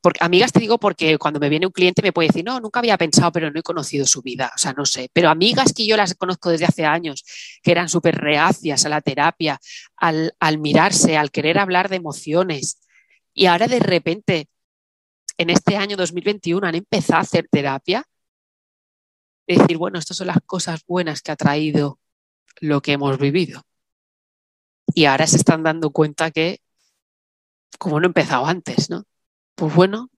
Porque, amigas te digo porque cuando me viene un cliente me puede decir, no, nunca había pensado, pero no he conocido su vida. O sea, no sé. Pero amigas que yo las conozco desde hace años, que eran súper reacias a la terapia, al, al mirarse, al querer hablar de emociones. Y ahora de repente, en este año 2021, han empezado a hacer terapia. Decir, bueno, estas son las cosas buenas que ha traído lo que hemos vivido. Y ahora se están dando cuenta que, como no he empezado antes, ¿no? Pues bueno,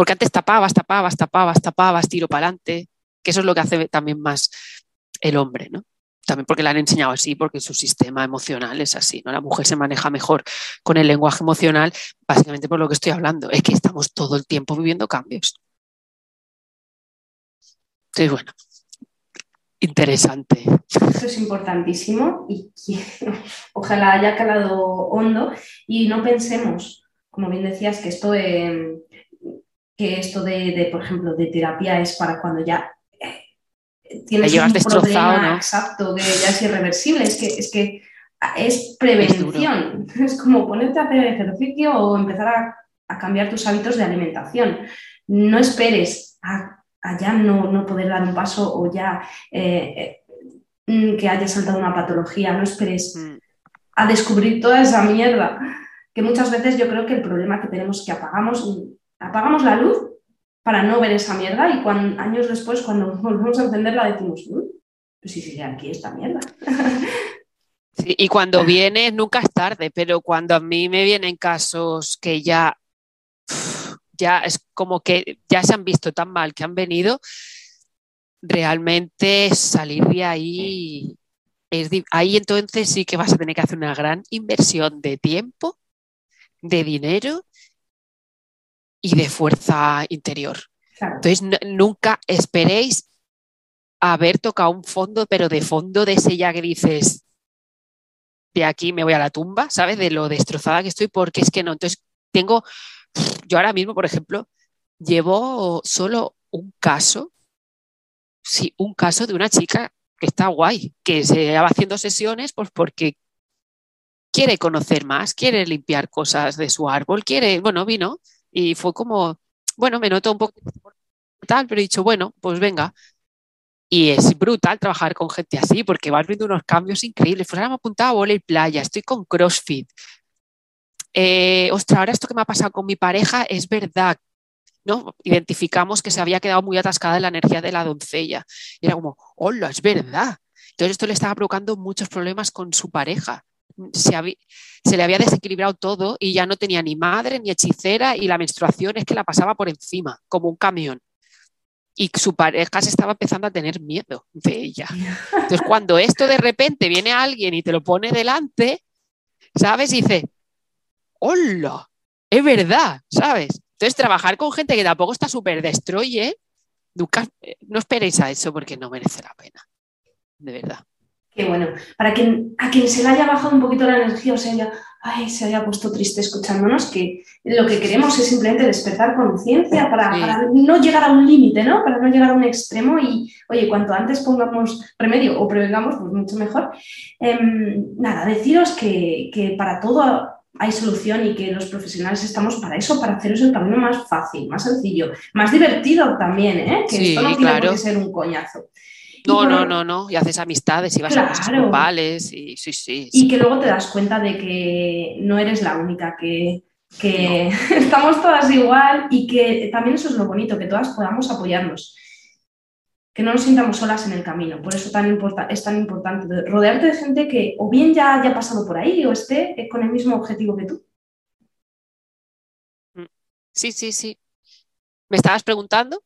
porque antes tapabas, tapabas, tapabas, tapabas, tiro para adelante, que eso es lo que hace también más el hombre, ¿no? También porque le han enseñado así, porque su sistema emocional es así, ¿no? La mujer se maneja mejor con el lenguaje emocional, básicamente por lo que estoy hablando, es que estamos todo el tiempo viviendo cambios. Entonces, bueno, interesante. Eso es importantísimo y ojalá haya calado hondo y no pensemos, como bien decías, que esto de, que esto de, por ejemplo, de terapia es para cuando ya eh, tienes un problema exacto, que ya es irreversible, es que es, que es prevención, es, como ponerte a hacer ejercicio o empezar a, a cambiar tus hábitos de alimentación. No esperes a allá no, no poder dar un paso o ya eh, eh, que haya saltado una patología, no esperes mm. a descubrir toda esa mierda, que muchas veces yo creo que el problema que tenemos es que apagamos, apagamos la luz para no ver esa mierda y cuando, años después cuando volvemos a encenderla decimos, pues sí, sigue aquí esta mierda. y cuando viene nunca es tarde, pero cuando a mí me vienen casos que ya ya es como que ya se han visto tan mal que han venido, realmente salir de ahí es ahí entonces sí que vas a tener que hacer una gran inversión de tiempo, de dinero y de fuerza interior. Entonces nunca esperéis haber tocado un fondo, pero de fondo de ese ya que dices, de aquí me voy a la tumba, ¿sabes? De lo destrozada que estoy, porque es que no. Entonces tengo yo ahora mismo, por ejemplo, llevo solo un caso, sí, un caso de una chica que está guay, que se va haciendo sesiones pues porque quiere conocer más, quiere limpiar cosas de su árbol, quiere, bueno, vino y fue como, bueno, me noto un poco tal, pero he dicho, bueno, pues venga. Y es brutal trabajar con gente así porque vas viendo unos cambios increíbles. Pues ahora me he apuntado a y playa, estoy con CrossFit, eh, ostras, ahora esto que me ha pasado con mi pareja es verdad. ¿no? Identificamos que se había quedado muy atascada en la energía de la doncella. Y era como, hola, es verdad. Entonces esto le estaba provocando muchos problemas con su pareja. Se, se, le había desequilibrado todo y ya no tenía ni madre ni hechicera y la menstruación es que la pasaba por encima, como un camión. Y su pareja se estaba empezando a tener miedo de ella. Entonces cuando esto de repente viene alguien y te lo pone delante, ¿sabes? Y dice, hola, es verdad, ¿sabes? Entonces, trabajar con gente que tampoco está súper destroye, nunca, eh, no esperéis a eso porque no merece la pena, de verdad. Qué bueno. Para quien, a quien se le haya bajado un poquito la energía o se haya, se haya puesto triste escuchándonos, que lo que queremos es simplemente despertar conciencia para, no llegar a un límite, ¿no? Para no llegar a un extremo y, oye, cuanto antes pongamos remedio o prevengamos, pues mucho mejor. Em, nada, deciros que, que para todo hay solución y que los profesionales estamos para eso, para haceros el camino más fácil, más sencillo, más divertido también, ¿eh? que esto no tiene que ser un coñazo. No, no, no, no, y haces amistades y vas a cosas globales y sí, sí, Y que luego te das cuenta de que no eres la única, que, que estamos todas igual y que también eso es lo bonito, que todas podamos apoyarnos que no nos sintamos solas en el camino. Por eso tan es tan importante rodearte de gente que o bien ya haya pasado por ahí o esté con el mismo objetivo que tú. Mm. Sí, sí, sí. ¿Me estabas preguntando?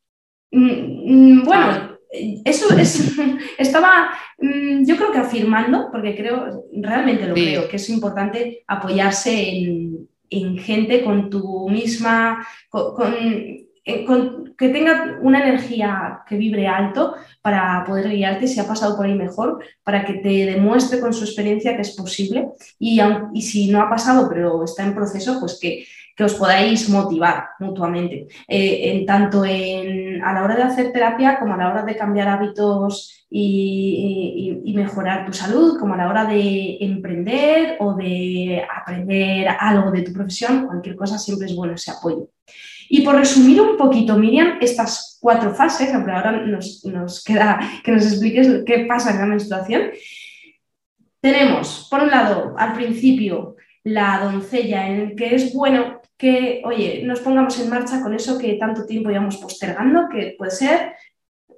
Mm, mm, bueno, eso es, estaba, yo creo que afirmando, porque creo, realmente lo creo, que es importante apoyarse en, gente con tu misma, con eh, que tenga una energía que vibre alto para poder guiarte, si ha pasado por ahí mejor, para que te demuestre con su experiencia que es posible y, y si no ha pasado pero está en proceso, pues que, que os podáis motivar mutuamente, eh, en tanto en, a la hora de hacer terapia como a la hora de cambiar hábitos y, y, mejorar tu salud, como a la hora de emprender o de aprender algo de tu profesión, cualquier cosa siempre es bueno ese apoyo. Y por resumir un poquito, Miriam, estas cuatro fases, aunque ahora nos, nos queda que nos expliques qué pasa en la menstruación, tenemos, por un lado, al principio, la doncella, en el que es bueno que, oye, nos pongamos en marcha con eso que tanto tiempo llevamos postergando, que puede ser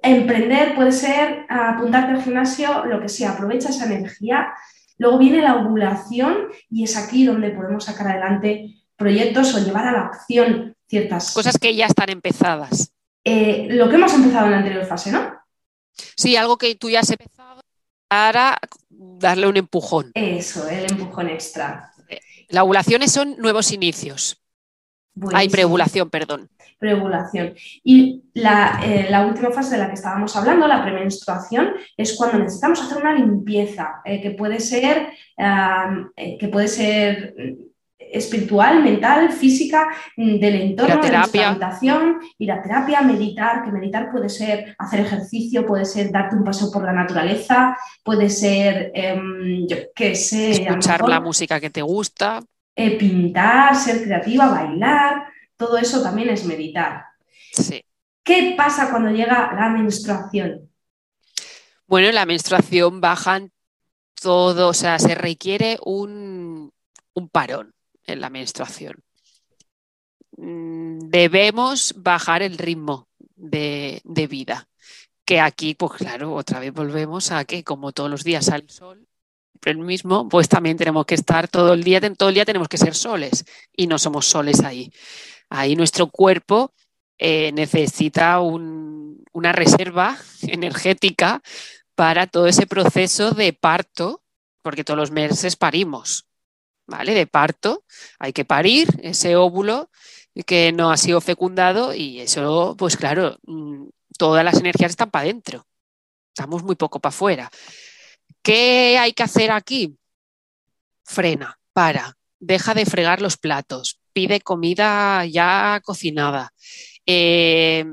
emprender, puede ser apuntarte al gimnasio, lo que sea, aprovecha esa energía. Luego viene la ovulación y es aquí donde podemos sacar adelante proyectos o llevar a la acción ciertas cosas que ya están empezadas. Eh, lo que hemos empezado en la anterior fase, ¿no? Sí, algo que tú ya has empezado para darle un empujón. Eso, el empujón extra. Las ovulaciones son nuevos inicios. Hay preovulación, perdón. Preovulación. Y eh, la, última fase de la que estábamos hablando, la premenstruación, es cuando necesitamos hacer una limpieza, eh, que puede ser, que puede ser espiritual, mental, física, mm, del entorno, de nuestra habitación, ir a terapia, meditar, que meditar puede ser hacer ejercicio, puede ser darte un paseo por la naturaleza, puede ser, em, yo qué sé, escuchar la música que te gusta, eh, pintar, ser creativa, bailar, todo eso también es meditar. Sí. ¿Qué pasa cuando llega la menstruación? Bueno, la menstruación bajan todo, o sea, se requiere un, un parón en la menstruación. Mm, debemos bajar el ritmo de, vida. Que aquí, pues claro, otra vez volvemos a que como todos los días sale el sol, el mismo, pues también tenemos que estar todo el día, todo el día tenemos que ser soles y no somos soles ahí. Ahí nuestro cuerpo eh, necesita una reserva energética para todo ese proceso de parto, porque todos los meses parimos. ¿Vale? De parto, hay que parir ese óvulo que no ha sido fecundado y eso, pues claro, mm, todas las energías están para adentro, estamos muy poco para afuera. ¿Qué hay que hacer aquí? Frena, para, deja de fregar los platos, pide comida ya cocinada, eh,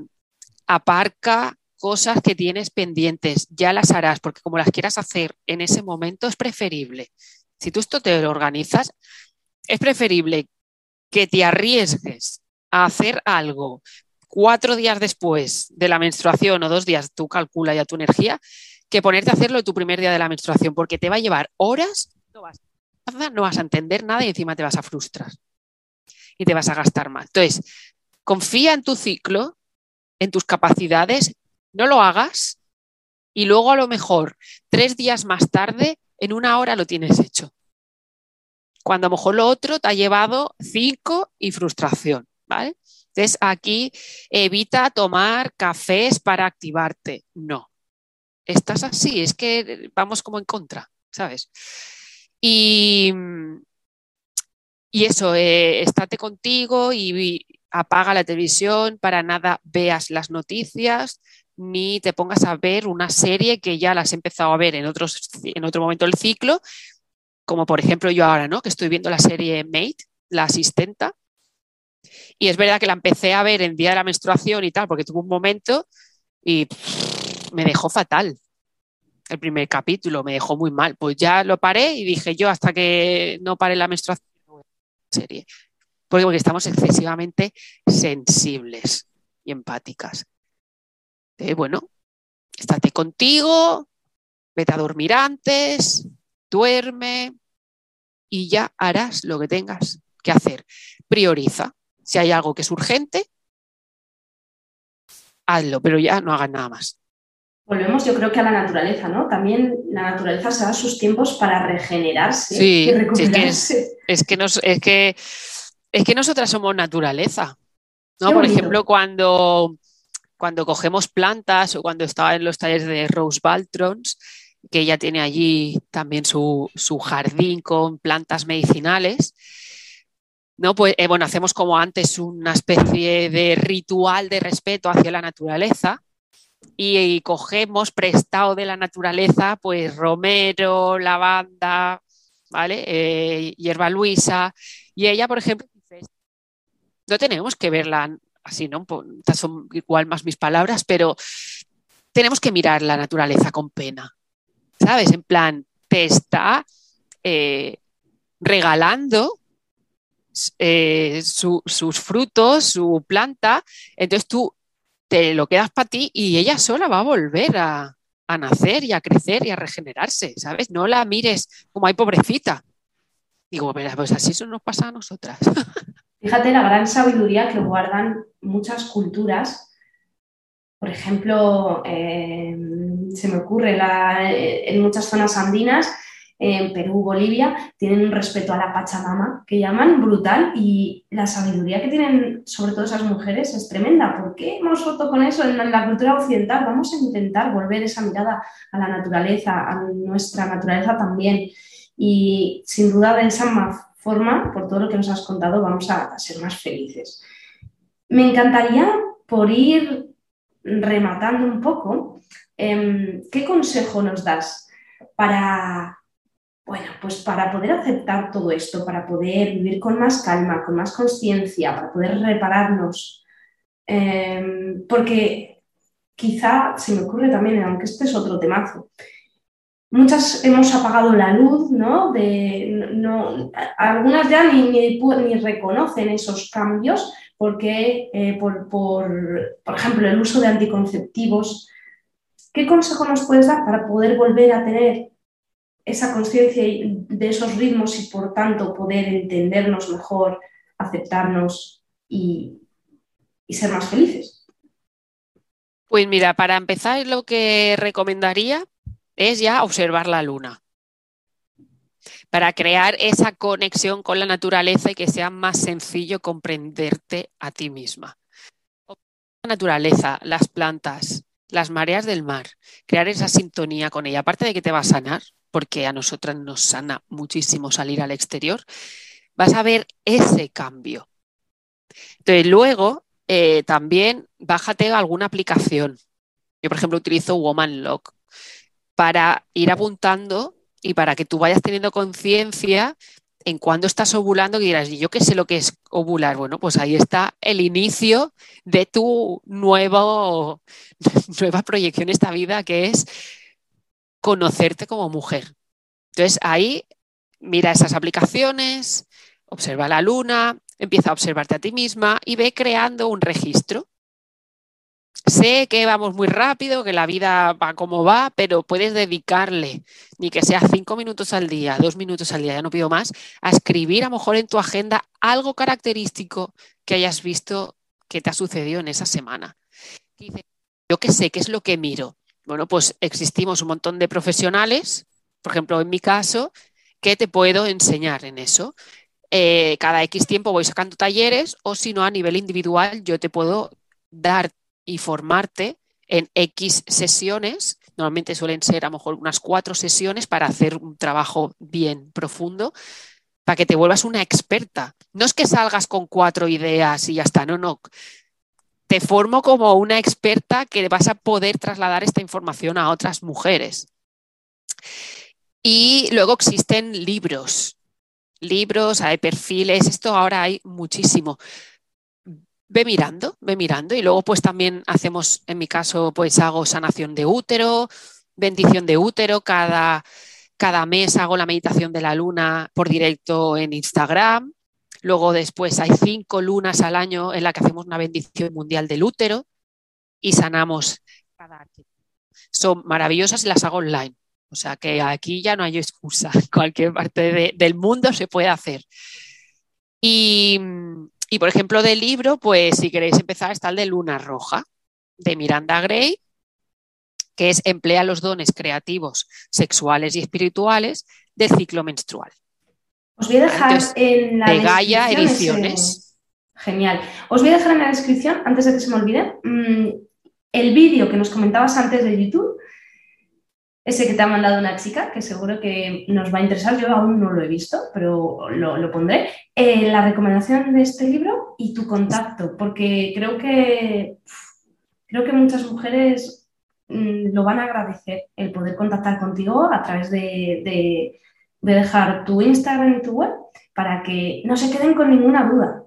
aparca cosas que tienes pendientes, ya las harás, porque como las quieras hacer en ese momento es preferible si tú esto te lo organizas, es preferible que te arriesgues a hacer algo cuatro días después de la menstruación o dos días, tú calcula ya tu energía, que ponerte a hacerlo tu primer día de la menstruación, porque te va a llevar horas, no vas, a entender nada y encima te vas a frustrar y te vas a gastar más. Entonces, confía en tu ciclo, en tus capacidades, no lo hagas y luego a lo mejor tres días más tarde en una hora lo tienes hecho. Cuando a lo mejor lo otro te ha llevado cinco y frustración, ¿vale? Entonces aquí evita tomar cafés para activarte. No. Estás así, es que vamos como en contra, ¿sabes? Y, y eso, eh, estate contigo y apaga la televisión, para nada veas las noticias, ni te pongas a ver una serie que ya la has empezado a ver en, en otro momento del ciclo, como por ejemplo yo ahora, ¿no? Que estoy viendo la serie Mate, la asistenta. Y es verdad que la empecé a ver en día de la menstruación y tal, porque tuvo un momento y me dejó fatal. El primer capítulo me dejó muy mal. Pues ya lo paré y dije yo hasta que no pare la menstruación serie. Porque estamos excesivamente sensibles y empáticas. Bueno, estate contigo, vete a dormir antes, duerme y ya harás lo que tengas que hacer. Prioriza. Si hay algo que es urgente, hazlo, pero ya no hagas nada más. Volvemos, yo creo que a la naturaleza, ¿no? También la naturaleza se da sus tiempos para regenerarse y recuperarse. es, que, es, que, es que nosotras somos naturaleza. ¿no? Por ejemplo, cuando cuando cogemos plantas o cuando estaba en los talleres de Rose Baltrons, que ella tiene allí también su, jardín con plantas medicinales, ¿no? Pues eh, bueno, hacemos como antes una especie de ritual de respeto hacia la naturaleza y, cogemos prestado de la naturaleza, pues romero, lavanda, ¿vale? Eh, hierba luisa. Y ella, por ejemplo, no tenemos que verla así, ¿no? Son igual más mis palabras, pero tenemos que mirar la naturaleza con pena, ¿sabes? En plan, te está eh, regalando eh, sus frutos, su planta, entonces tú te lo quedas para ti y ella sola va a volver a, nacer y a crecer y a regenerarse, ¿sabes? No la mires como hay pobrecita. Digo, pues así eso nos pasa a nosotras. Fíjate la gran sabiduría que guardan muchas culturas. Por ejemplo, eh, se me ocurre en muchas zonas andinas en Perú, Bolivia, tienen un respeto a la Pachamama que llaman brutal y la sabiduría que tienen sobre todo esas mujeres es tremenda. ¿Por qué hemos roto con eso en la cultura occidental? Vamos a intentar volver esa mirada a la naturaleza, a nuestra naturaleza también. Y sin duda de esa forma, por todo lo que nos has contado, vamos a, ser más felices. Me encantaría, por ir rematando un poco, em, ¿qué consejo nos das para bueno, pues para poder aceptar todo esto, para poder vivir con más calma, con más conciencia, para poder repararnos, em, porque quizá se me ocurre también, aunque este es otro temazo, muchas hemos apagado la luz, ¿no? De, no algunas ya ni, ni, reconocen esos cambios porque, eh, por, por, por ejemplo, el uso de anticonceptivos. ¿Qué consejo nos puedes dar para poder volver a tener esa conciencia de esos ritmos y por tanto poder entendernos mejor, aceptarnos y, ser más felices? Pues mira, para empezar lo que recomendaría es ya observar la luna para crear esa conexión con la naturaleza y que sea más sencillo comprenderte a ti misma. La naturaleza, las plantas, las mareas del mar, crear esa sintonía con ella, aparte de que te va a sanar, porque a nosotras nos sana muchísimo salir al exterior, vas a ver ese cambio. Entonces, luego eh, también bájate alguna aplicación. Yo, por ejemplo, utilizo Woman Lock para ir apuntando y para que tú vayas teniendo conciencia en cuándo estás ovulando, que dirás, ¿y yo qué sé lo que es ovular? Bueno, pues ahí está el inicio de tu nuevo, nueva proyección esta vida, que es conocerte como mujer. Entonces ahí mira esas aplicaciones, observa la luna, empieza a observarte a ti misma y ve creando un registro. Sé que vamos muy rápido, que la vida va como va, pero puedes dedicarle, ni que sea cinco minutos al día, dos minutos al día, ya no pido más, a escribir a lo mejor en tu agenda algo característico que hayas visto que te ha sucedido en esa semana. yo qué sé, ¿qué es lo que miro? Bueno, pues existimos un montón de profesionales, por ejemplo, en mi caso, que te puedo enseñar en eso. Eh, cada X tiempo voy sacando talleres o si no, a nivel individual, yo te puedo dar y formarte en X sesiones. Normalmente suelen ser a lo mejor unas cuatro sesiones para hacer un trabajo bien profundo, para que te vuelvas una experta. No es que salgas con cuatro ideas y ya está, no, no te formo como una experta que vas a poder trasladar esta información a otras mujeres. Y luego existen libros, libros, hay perfiles, esto ahora hay muchísimo. Ve mirando, ve mirando y luego pues también hacemos, en mi caso, pues hago sanación de útero, bendición de útero, cada, cada mes hago la meditación de la luna por directo en Instagram. Luego después hay cinco lunas al año en la que hacemos una bendición mundial del útero y sanamos cada Son maravillosas y las hago online. O sea que aquí ya no hay excusa. Cualquier parte del mundo se puede hacer. Y, y, por ejemplo, del libro, pues si queréis empezar, está el de Luna Roja, de Miranda Gray, que es emplea los dones creativos, sexuales y espirituales del ciclo menstrual. Os voy a dejar en la descripción Ediciones. Genial. Os voy a dejar en la descripción, antes de que se me olvide, mm, el vídeo que nos comentabas antes de YouTube, ese que te ha mandado una chica, que seguro que nos va a interesar. Yo aún no lo he visto, pero lo, pondré. Eh, la recomendación de este libro y tu contacto, porque creo que, creo que muchas mujeres mm, lo van a agradecer el poder contactar contigo a través de, dejar tu Instagram y tu web para que no se queden con ninguna duda.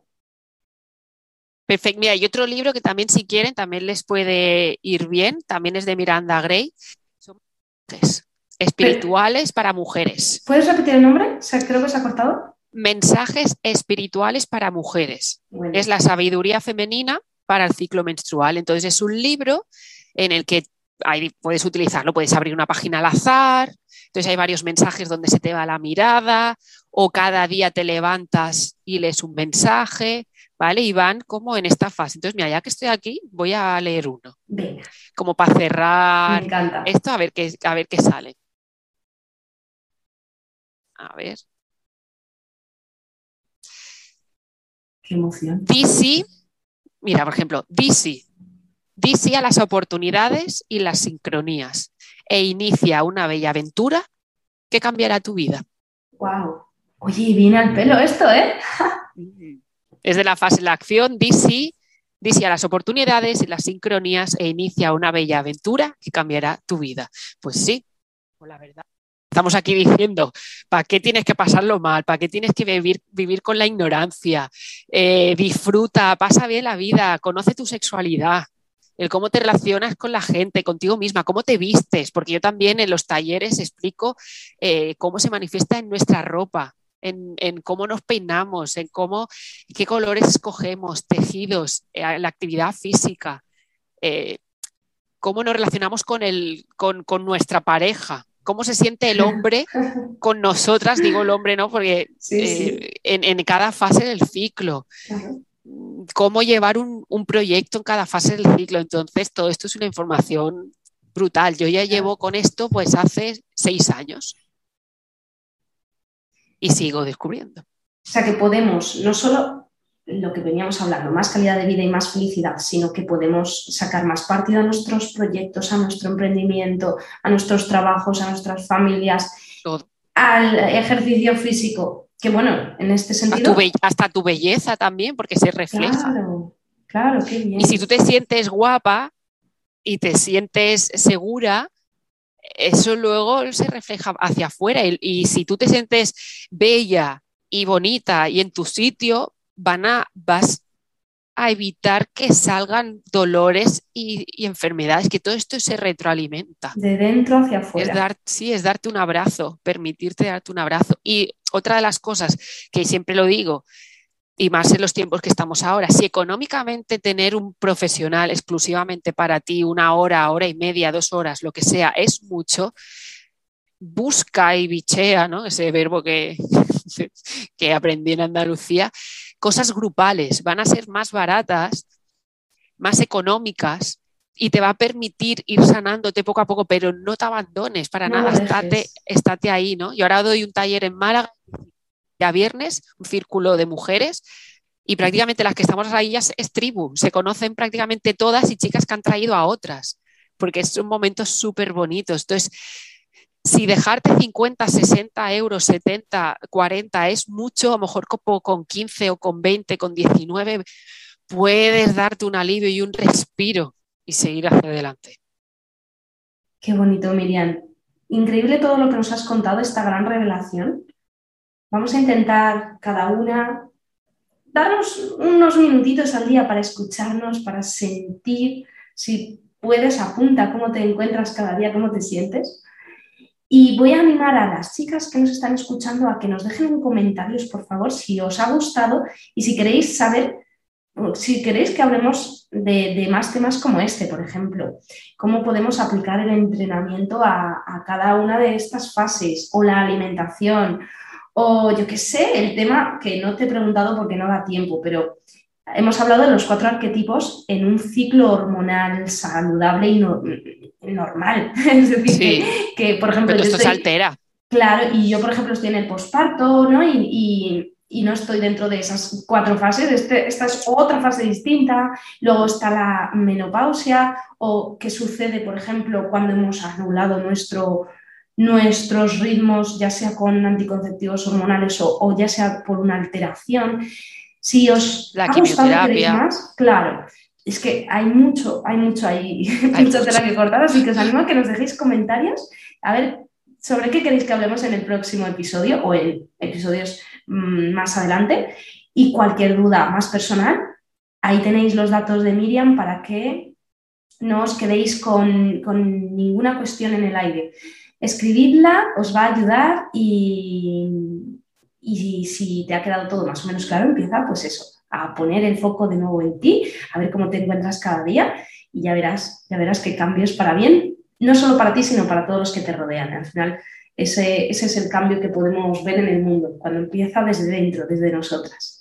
Perfecto. Mira, hay otro libro que también si quieren también les puede ir bien, también es de Miranda Gray, espirituales para mujeres. ¿Puedes repetir el nombre? creo que se ha cortado. Mensajes espirituales para mujeres. Es la sabiduría femenina para el ciclo menstrual. Entonces es un libro en el que puedes utilizarlo, puedes abrir una página al azar, entonces hay varios mensajes donde se te va la mirada o cada día te levantas y lees un mensaje, ¿vale? Y van como en esta fase. Entonces, mira, ya que estoy aquí, voy a leer uno. Venga. Como para cerrar esto, a ver qué, a ver qué sale. A ver. Qué emoción. DC, mira, por ejemplo, DC. DC a las oportunidades y las sincronías e inicia una bella aventura que cambiará tu vida. Wow. Oye, viene al pelo esto, ¿eh? es de la fase de la acción, DC, DC a las oportunidades y las sincronías e inicia una bella aventura que cambiará tu vida. Pues sí, pues la verdad. Estamos aquí diciendo, ¿para qué tienes que pasarlo mal? ¿Para qué tienes que vivir, vivir con la ignorancia? Eh, disfruta, pasa bien la vida, conoce tu sexualidad, el cómo te relacionas con la gente, contigo misma, cómo te vistes, porque yo también en los talleres explico eh, cómo se manifiesta en nuestra ropa, en, cómo nos peinamos, en cómo, qué colores escogemos, tejidos, eh, la actividad física, eh, cómo nos relacionamos con, el, con, nuestra pareja, cómo se siente el hombre con nosotras, digo el hombre, ¿no? Porque eh, En, cada fase del ciclo. Cómo llevar un, un, proyecto en cada fase del ciclo. Entonces, todo esto es una información brutal. Yo ya llevo con esto pues hace seis años y sigo descubriendo. O sea que podemos, no solo lo que veníamos hablando, más calidad de vida y más felicidad, sino que podemos sacar más partido a nuestros proyectos, a nuestro emprendimiento, a nuestros trabajos, a nuestras familias, al ejercicio físico, que bueno, en este sentido... hasta tu belleza también, porque se refleja. Claro, claro, qué bien. Y si tú te sientes guapa y te sientes segura, eso luego se refleja hacia afuera y, si tú te sientes bella y bonita y en tu sitio, van a, vas a evitar que salgan dolores y, enfermedades, que todo esto se retroalimenta. De dentro hacia afuera. Es dar, sí, es darte un abrazo, permitirte darte un abrazo. Y otra de las cosas que siempre lo digo, y más en los tiempos que estamos ahora, si económicamente tener un profesional exclusivamente para ti, una hora, hora y media, dos horas, lo que sea, es mucho, busca y bichea, ¿no? Ese verbo que, que aprendí en Andalucía, cosas grupales, van a ser más baratas, más económicas y te va a permitir ir sanándote poco a poco, pero no te abandones para nada, estate, estate ahí, ¿no? Yo ahora doy un taller en Málaga ya viernes, un círculo de mujeres, y prácticamente las que estamos ahí ya es tribu, se conocen prácticamente todas y chicas que han traído a otras, porque son momentos súper bonitos. Entonces, si dejarte 50, 60 euros, 70, 40 es mucho, a lo mejor con 15 o con 20, con 19, puedes darte un alivio y un respiro y seguir hacia adelante. Qué bonito, Miriam. Increíble todo lo que nos has contado, esta gran revelación. Vamos a intentar cada una darnos unos minutitos al día para escucharnos, para sentir, si puedes, apunta cómo te encuentras cada día, cómo te sientes. Y voy a animar a las chicas que nos están escuchando a que nos dejen en comentarios, por favor, si os ha gustado y si queréis saber, si queréis que hablemos de, más temas como este, por ejemplo, cómo podemos aplicar el entrenamiento a, a cada una de estas fases o la alimentación o yo qué sé, el tema que no te he preguntado porque no da tiempo, pero hemos hablado de los cuatro arquetipos en un ciclo hormonal saludable y normal. es decir, que, por ejemplo... Pero esto se altera. Claro, y yo, por ejemplo, estoy en el posparto, ¿no? Y, y no estoy dentro de esas cuatro fases, este, esta es otra fase distinta, luego está la menopausia o qué sucede, por ejemplo, cuando hemos anulado nuestro, nuestros ritmos, ya sea con anticonceptivos hormonales o, ya sea por una alteración. Si os la quimioterapia. Más, claro, es que hay mucho, hay mucho ahí, hay mucho tela que cortar, así que os animo a que nos dejéis comentarios a ver sobre qué queréis que hablemos en el próximo episodio o en episodios mm, más adelante. Y cualquier duda más personal, ahí tenéis los datos de Miriam para que no os quedéis con, ninguna cuestión en el aire. Escribidla, os va a ayudar y, y si te ha quedado todo más o menos claro, empieza pues eso, a poner el foco de nuevo en ti, a ver cómo te encuentras cada día y ya verás, ya verás qué cambios para bien, no solo para ti, sino para todos los que te rodean. Al final, ese, ese es el cambio que podemos ver en el mundo, cuando empieza desde dentro, desde nosotras.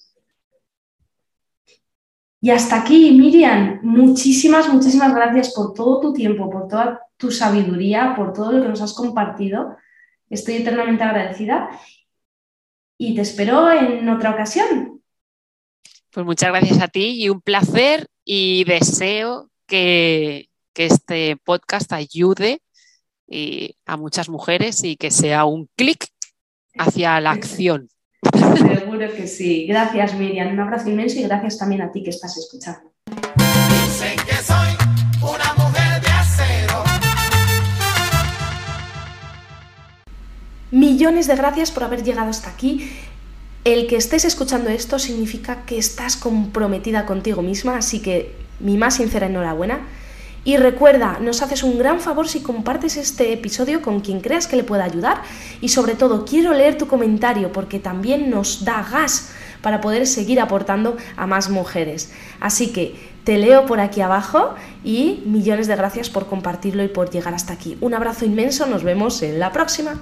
Y hasta aquí, Miriam, muchísimas, muchísimas gracias por todo tu tiempo, por toda tu sabiduría, por todo lo que nos has compartido. Estoy eternamente agradecida y te espero en otra ocasión. Pues muchas gracias a ti y un placer y deseo que, este podcast ayude a muchas mujeres y que sea un clic hacia la acción. Seguro que sí. Gracias, Miriam. Un abrazo inmenso y gracias también a ti que estás escuchando. Dicen que soy una mujer de acero. Millones de gracias por haber llegado hasta aquí. El que estés escuchando esto significa que estás comprometida contigo misma, así que mi más sincera enhorabuena. Y recuerda, nos haces un gran favor si compartes este episodio con quien creas que le pueda ayudar y sobre todo quiero leer tu comentario porque también nos da gas para poder seguir aportando a más mujeres. Así que te leo por aquí abajo y millones de gracias por compartirlo y por llegar hasta aquí. Un abrazo inmenso, nos vemos en la próxima.